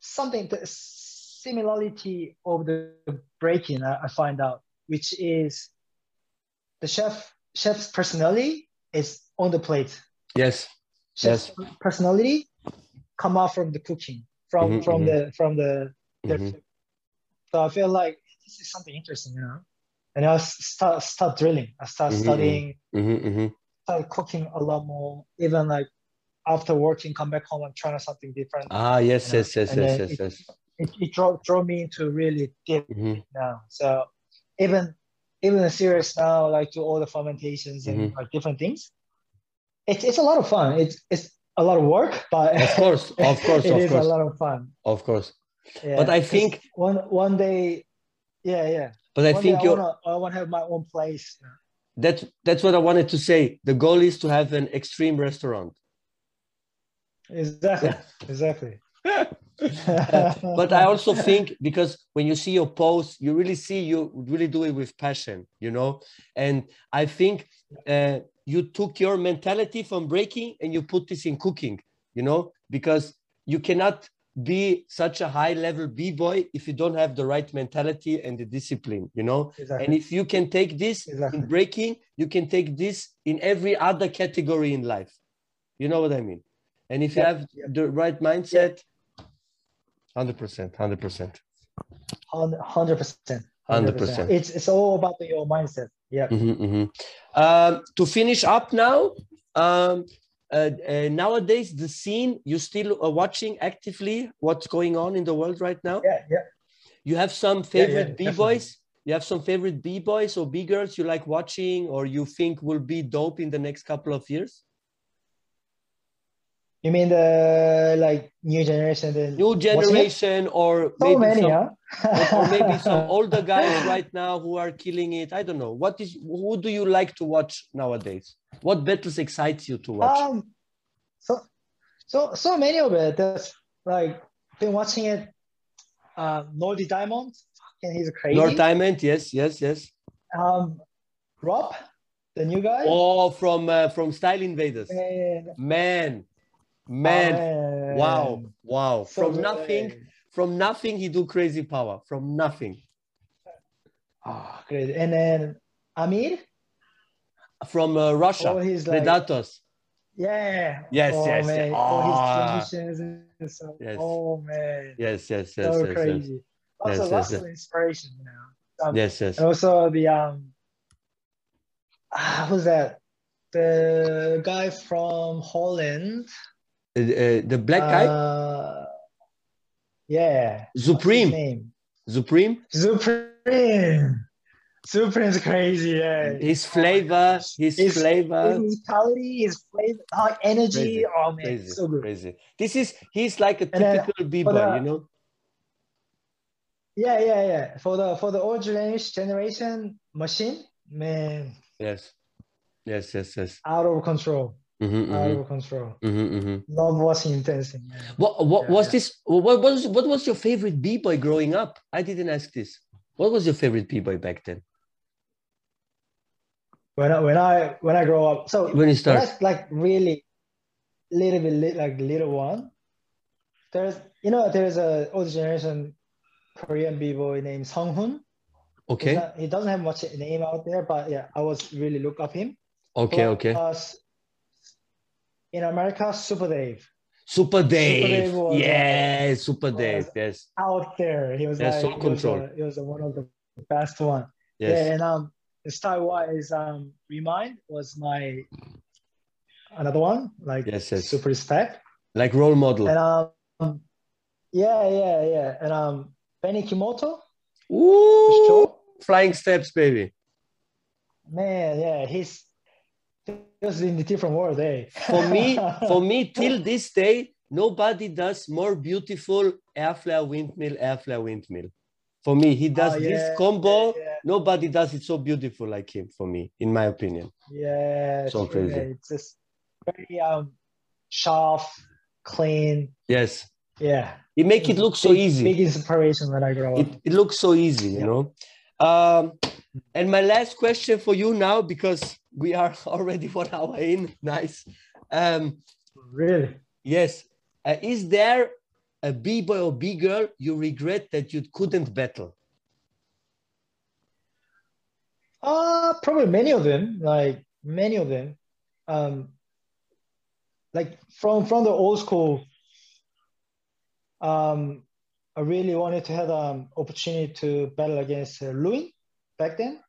Speaker 2: something the similarity of the breaking. I, I find out, which is the chef chef's personality is on the plate.
Speaker 1: Yes,
Speaker 2: Chef's personality come out from the cooking, from
Speaker 1: Mhm,
Speaker 2: from the from the food. So I feel like this is something interesting, you know. And I start start drilling. I start
Speaker 1: Mhm, mhm.
Speaker 2: studying,
Speaker 1: Mhm, mhm.
Speaker 2: start cooking a lot more. Even like after working, come back home, I'm trying something different.
Speaker 1: Ah, yes,
Speaker 2: You know,
Speaker 1: yes, yes,
Speaker 2: and
Speaker 1: yes, yes,
Speaker 2: it-
Speaker 1: yes.
Speaker 2: It, it draw draw me into really deep
Speaker 1: Mhm.
Speaker 2: now. So even even the series now, like do all the fermentations and like different things. It's it's a lot of fun. It's it's a lot of work, but
Speaker 1: Of course, of course,
Speaker 2: it
Speaker 1: of
Speaker 2: is
Speaker 1: course,
Speaker 2: a lot of fun.
Speaker 1: of course.
Speaker 2: Yeah,
Speaker 1: But I think-
Speaker 2: one one day, yeah, yeah.
Speaker 1: But I
Speaker 2: one
Speaker 1: think
Speaker 2: I wanna I wanna have my own place.
Speaker 1: That's that's what I wanted to say. The goal is to have an extreme restaurant.
Speaker 2: Exactly, exactly.
Speaker 1: but I also think because when you see your posts, you really see you really do it with passion, you know. And I think uh, you took your mentality from breaking and you put this in cooking, you know, because you cannot be such a high level b boy if you don't have the right mentality and the discipline, you know.
Speaker 2: exactly.
Speaker 1: And if you can take this
Speaker 2: Exactly.
Speaker 1: in breaking, you can take this in every other category in life. You know what I mean? And if you have
Speaker 2: yeah.
Speaker 1: the right mindset, 100%, 100%.
Speaker 2: Hundred percent.
Speaker 1: 100%.
Speaker 2: It's it's all about your mindset. Yeah.
Speaker 1: Mhm, mhm. Um, to finish up now, um, uh, uh, nowadays, the scene, you still are watching actively what's going on in the world right now?
Speaker 2: Yeah, yeah.
Speaker 1: You have some
Speaker 2: Yeah, yeah,
Speaker 1: favorite b-boys? You have some favorite b-boys or b-girls you like watching or you think will be dope in the next couple of years?
Speaker 2: You mean the like new generation? The
Speaker 1: New generation, or
Speaker 2: So
Speaker 1: maybe
Speaker 2: many,
Speaker 1: some,
Speaker 2: huh?
Speaker 1: or maybe some older guys right now who are killing it. I don't know. What is who do you like to watch nowadays? What battles excites you to watch?
Speaker 2: Um, so, so, so many of it. That's like been watching it. Uh, Nordy Diamond, and he's a crazy.
Speaker 1: North Diamond, yes, yes, yes.
Speaker 2: um, Rob, the new guy.
Speaker 1: Oh, from uh, from Style Invaders.
Speaker 2: Man,
Speaker 1: Man, man,
Speaker 2: man.
Speaker 1: wow, wow.
Speaker 2: So
Speaker 1: From
Speaker 2: good.
Speaker 1: nothing, from nothing, he do crazy power. From nothing.
Speaker 2: Oh, great. And then Amir.
Speaker 1: From uh, Russia,
Speaker 2: Oh, he's like-
Speaker 1: Predators.
Speaker 2: Yeah.
Speaker 1: Yes,
Speaker 2: oh,
Speaker 1: yes,
Speaker 2: Man.
Speaker 1: yes.
Speaker 2: All his
Speaker 1: Ah.
Speaker 2: transitions and stuff.
Speaker 1: Yes.
Speaker 2: Oh man.
Speaker 1: Yes, yes, yes,
Speaker 2: so
Speaker 1: yes, yes,
Speaker 2: crazy. Also,
Speaker 1: Yes,
Speaker 2: lots
Speaker 1: yes,
Speaker 2: of inspiration, you know. Um,
Speaker 1: yes, yes.
Speaker 2: And also the um, ah, who's that? The guy from Holland.
Speaker 1: Uh, uh, the black guy,
Speaker 2: Uh, yeah.
Speaker 1: Supreme. Supreme.
Speaker 2: Supreme. Supreme's crazy. Yeah.
Speaker 1: His flavor, his
Speaker 2: His-
Speaker 1: flavor.
Speaker 2: His mentality, his flavor, uh, energy.
Speaker 1: Crazy,
Speaker 2: Oh man,
Speaker 1: Crazy,
Speaker 2: so good.
Speaker 1: crazy. This is he's like a typical b-boy,
Speaker 2: the-
Speaker 1: you know.
Speaker 2: Yeah, yeah, yeah. For the for the old generation generation machine, man,
Speaker 1: Yes, yes, yes, yes.
Speaker 2: out of control.
Speaker 1: Mhm,
Speaker 2: Out
Speaker 1: mhm,
Speaker 2: of control.
Speaker 1: mhm, mhm.
Speaker 2: Love intensity, man.
Speaker 1: What what
Speaker 2: Yeah,
Speaker 1: was
Speaker 2: yeah.
Speaker 1: this? What was what was your favorite b-boy growing up? I didn't ask this. What was your favorite b-boy back then?
Speaker 2: When I when I when I grow up, so
Speaker 1: When you start?
Speaker 2: that's like really little bit li- like little one. There's you know there's a older generation Korean b-boy named Song Hoon.
Speaker 1: Okay,
Speaker 2: he doesn't have much name out there, but yeah, I was really look up him.
Speaker 1: okay, okay.
Speaker 2: In America, Super Dave
Speaker 1: Super Dave.
Speaker 2: Dave was, uh,
Speaker 1: yeah, Super Dave. Yes,
Speaker 2: out there. He was
Speaker 1: Yeah,
Speaker 2: like
Speaker 1: Soul
Speaker 2: he was,
Speaker 1: Control.
Speaker 2: uh, he was one of the best one.
Speaker 1: yes.
Speaker 2: Yeah, and um, style wise, um, Remind was my another one, like
Speaker 1: Yes, yes.
Speaker 2: super respect.
Speaker 1: Like role model.
Speaker 2: And um, yeah, yeah, yeah, and um, Benny Kimoto,
Speaker 1: Ooh, flying steps, baby.
Speaker 2: man, yeah, he's was in a different world, eh?
Speaker 1: For me, for me, till this day, nobody does more beautiful air flare windmill, air flare windmill. For me, he does
Speaker 2: Oh,
Speaker 1: this combo.
Speaker 2: yeah,
Speaker 1: Nobody does it so beautiful like him. For me, in my opinion.
Speaker 2: yeah,
Speaker 1: So crazy.
Speaker 2: man. It's just very um, sharp, clean.
Speaker 1: Yes,
Speaker 2: Yeah,
Speaker 1: It make it look so easy.
Speaker 2: Big inspiration when I grow up.
Speaker 1: it, it looks so easy you
Speaker 2: Yeah.
Speaker 1: know um and my last question for you now because we are already one hour in nice um
Speaker 2: really.
Speaker 1: yes uh, is there a b-boy or b-girl you regret that you couldn't battle
Speaker 2: Uh, probably many of them, like many of them. Um, like from from the old school. Um, I really wanted to have um opportunity to battle against uh, Louis back then.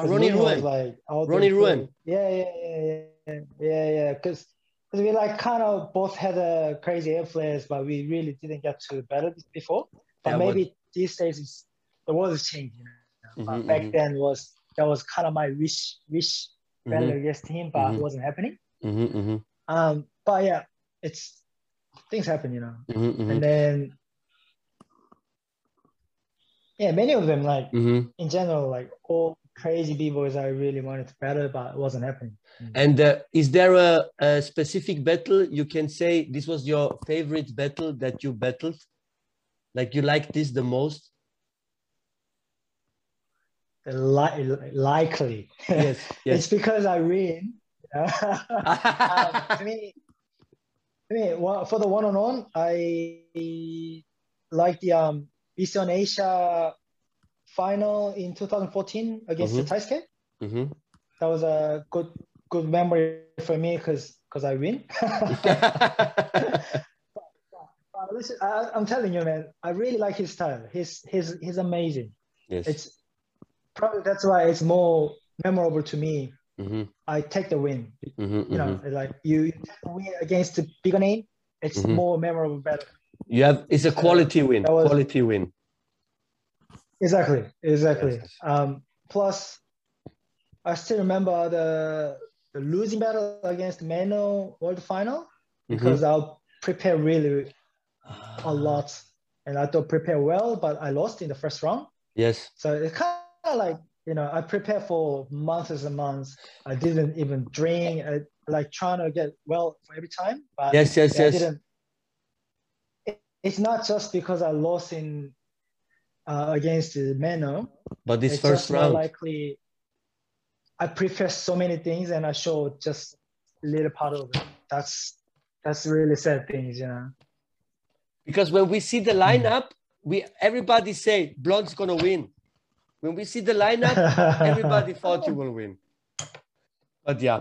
Speaker 2: 'Cause
Speaker 1: ronnie ruin
Speaker 2: like
Speaker 1: Ronnie Ruin.
Speaker 2: Yeah, yeah, yeah, yeah, yeah, yeah. Because we like kind of both had a crazy air flares, but we really didn't get to battle before. But
Speaker 1: Yeah,
Speaker 2: maybe these days is the world is changing. You know?
Speaker 1: Mhm,
Speaker 2: Uh, back
Speaker 1: mhm,
Speaker 2: then was that was kind of my wish wish battle
Speaker 1: mhm,
Speaker 2: against him, but it wasn't happening.
Speaker 1: mhm, mhm,
Speaker 2: Um, but yeah, it's things happen, you know. And then yeah, many of them like
Speaker 1: mhm.
Speaker 2: in general, like all crazy b boys I really wanted to battle, but it wasn't happening.
Speaker 1: and uh, is there a, a specific battle you can say this was your favorite battle that you battled like you like this the most
Speaker 2: Li- likely.
Speaker 1: yes
Speaker 2: it's
Speaker 1: yes
Speaker 2: because I win. you know? um, to me, to me, one- for the one-on-one, I like the um Eastern Asia final in 2014 against
Speaker 1: Mhm.
Speaker 2: the Taisuke.
Speaker 1: Mhm.
Speaker 2: That was a good good memory for me because because I win. Uh, listen, I, I'm telling you, man, I really like his style. He's he's he's amazing.
Speaker 1: yes.
Speaker 2: It's probably that's why it's more memorable to me.
Speaker 1: Mhm,
Speaker 2: I take the win.
Speaker 1: mhm,
Speaker 2: You know,
Speaker 1: mhm.
Speaker 2: like you, you take the win against the bigger name. It's
Speaker 1: Mhm.
Speaker 2: more memorable, better.
Speaker 1: You have it's a quality win.
Speaker 2: was-
Speaker 1: Quality win.
Speaker 2: Exactly, exactly.
Speaker 1: Yes.
Speaker 2: Um, plus, I still remember the, the losing battle against Mano World Final because I'll prepare really a lot and I don't prepare well, but I lost in the first round.
Speaker 1: Yes.
Speaker 2: So it's kind of like, you know, I prepared for months and months. I didn't even drink, I, like trying to get well for every time. But
Speaker 1: Yes, yes,
Speaker 2: I
Speaker 1: yes.
Speaker 2: It's not just because I lost in uh, against Mano.
Speaker 1: But this
Speaker 2: it's
Speaker 1: first round,
Speaker 2: likely I prepare so many things and I show just a little part of it. That's that's really sad things, you know.
Speaker 1: because when we see the lineup, we everybody say Blond's gonna win. When we see the lineup, everybody thought you will win. But yeah,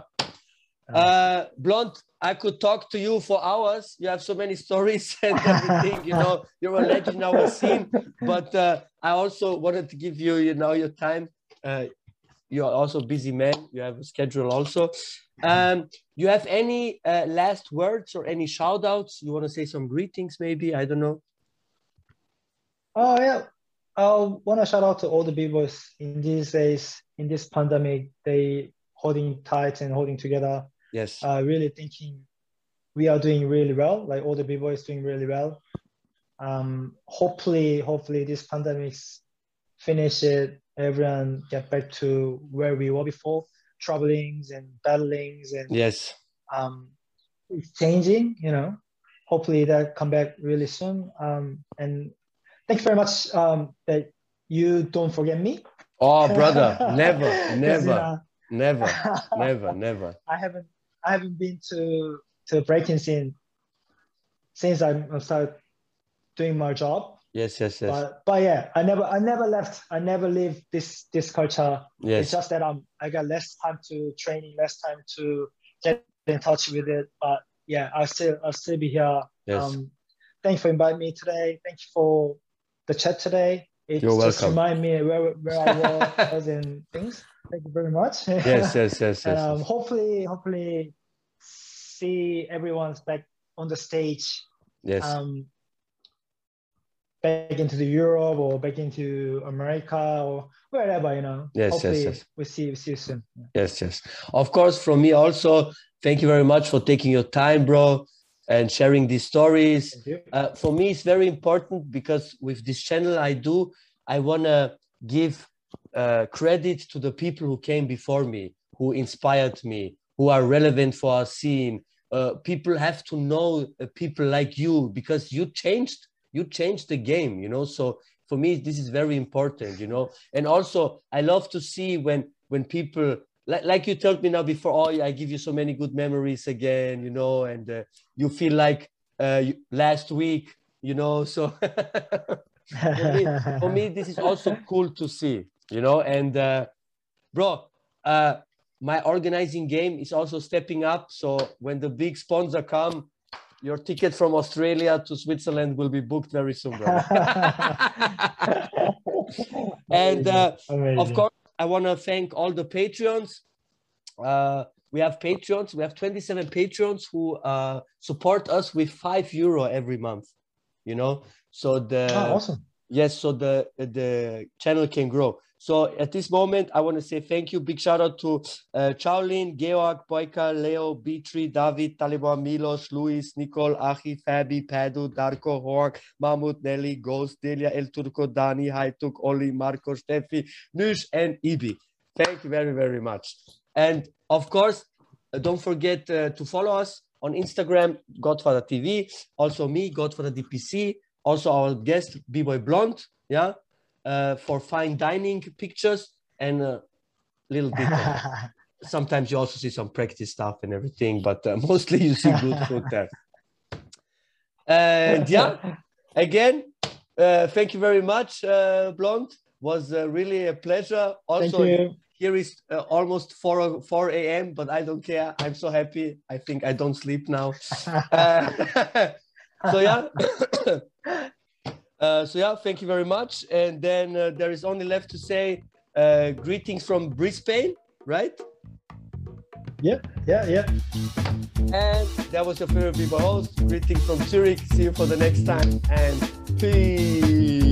Speaker 1: uh, Blond, I could talk to you for hours. You have so many stories and everything. You know, you're a legend in our scene. But uh, I also wanted to give you, you know, your time. Uh, you are also a busy man. You have a schedule also. Um, you have any uh, last words or any shout outs? You want to say some greetings, maybe? I don't know.
Speaker 2: Oh yeah, I want to shout out to all the b-boys in these days, in this pandemic. They holding tight and holding together.
Speaker 1: Yes.
Speaker 2: Uh, really thinking we are doing really well. Like all the people is doing really well. Um, hopefully, hopefully this pandemic's finish it. Everyone get back to where we were before, troublings and battlings and
Speaker 1: yes.
Speaker 2: um, it's changing. You know, hopefully that come back really soon. Um, and thank you very much um, that you don't forget me.
Speaker 1: Oh, brother, never, never, never, never, never.
Speaker 2: I haven't I haven't been to to breaking scene since I started doing my job.
Speaker 1: Yes, yes, yes,
Speaker 2: But but yeah, I never I never left. I never leave this this culture. It's just that I'm I got less time to training, less time to get in touch with it. But yeah, I'll still I'll still be here.
Speaker 1: Yes.
Speaker 2: Um, thank you for inviting me today. Thank you for the chat today. It
Speaker 1: You're
Speaker 2: just
Speaker 1: welcome.
Speaker 2: remind me where where I was and things. Thank you very much.
Speaker 1: Yes, yes, yes, yes.
Speaker 2: um,
Speaker 1: yes.
Speaker 2: hopefully, hopefully, see everyone's back on the stage.
Speaker 1: yes.
Speaker 2: Um, back into the Europe or back into America or wherever, you know.
Speaker 1: Yes, yes,
Speaker 2: hopefully,
Speaker 1: yes.
Speaker 2: we see we see you soon.
Speaker 1: Yes, yes. Of course, from me also, thank you very much for taking your time, bro, and sharing these stories. Uh, for me, it's very important because with this channel I do, I want to give uh, credit to the people who came before me, who inspired me, who are relevant for our scene. Uh, people have to know uh, people like you because you changed, you changed the game, you know. So for me, this is very important, you know. And also, I love to see when when people like, like you told me now before, oh, I give you so many good memories again, you know, and uh, you feel like uh, you, last week, you know. So for me, for me, this is also cool to see, you know. And uh, bro, uh, my organizing game is also stepping up. So when the big sponsor come, your ticket from Australia to Switzerland will be booked very soon, brother. and uh, of course, I want to thank all the Patreons. Uh, we have Patreons. We have 27 Patreons who uh, support us with five euro every month. You know, so the
Speaker 2: Oh, awesome.
Speaker 1: yes, so the the channel can grow. So at this moment, I want to say thank you. Big shout out to uh, Chaolin, Georg, Boyka, Leo, B3, David, Taliban, Milos, Luis, Nicole, Achi, Fabi, Padu, Darko, Hork, Mahmoud, Nelly, Ghost, Delia, El Turco, Dani, Haituk, Oli, Marco, Steffi, Nush, and Ibi. Thank you very, very much. And of course, don't forget uh, to follow us on Instagram, Godfather TV. Also me, Godfather DPC. Also our guest, B-Boy Blond. Yeah uh, for fine dining pictures and a little bit. Of, sometimes you also see some practice stuff and everything, but uh, mostly you see good food there. And yeah, again, uh, thank you very much, uh, Blond. Was uh, really a pleasure. Also, here is uh, almost 4, o- 4 a.m., but I don't care. I'm so happy. I think I don't sleep now. Uh, so yeah. Uh, so yeah, thank you very much. And then uh, there is only left to say uh, greetings from Brisbane, right?
Speaker 2: yeah, yeah, yeah.
Speaker 1: And that was your favorite people host. Greetings from Zurich. See you for the next time and peace.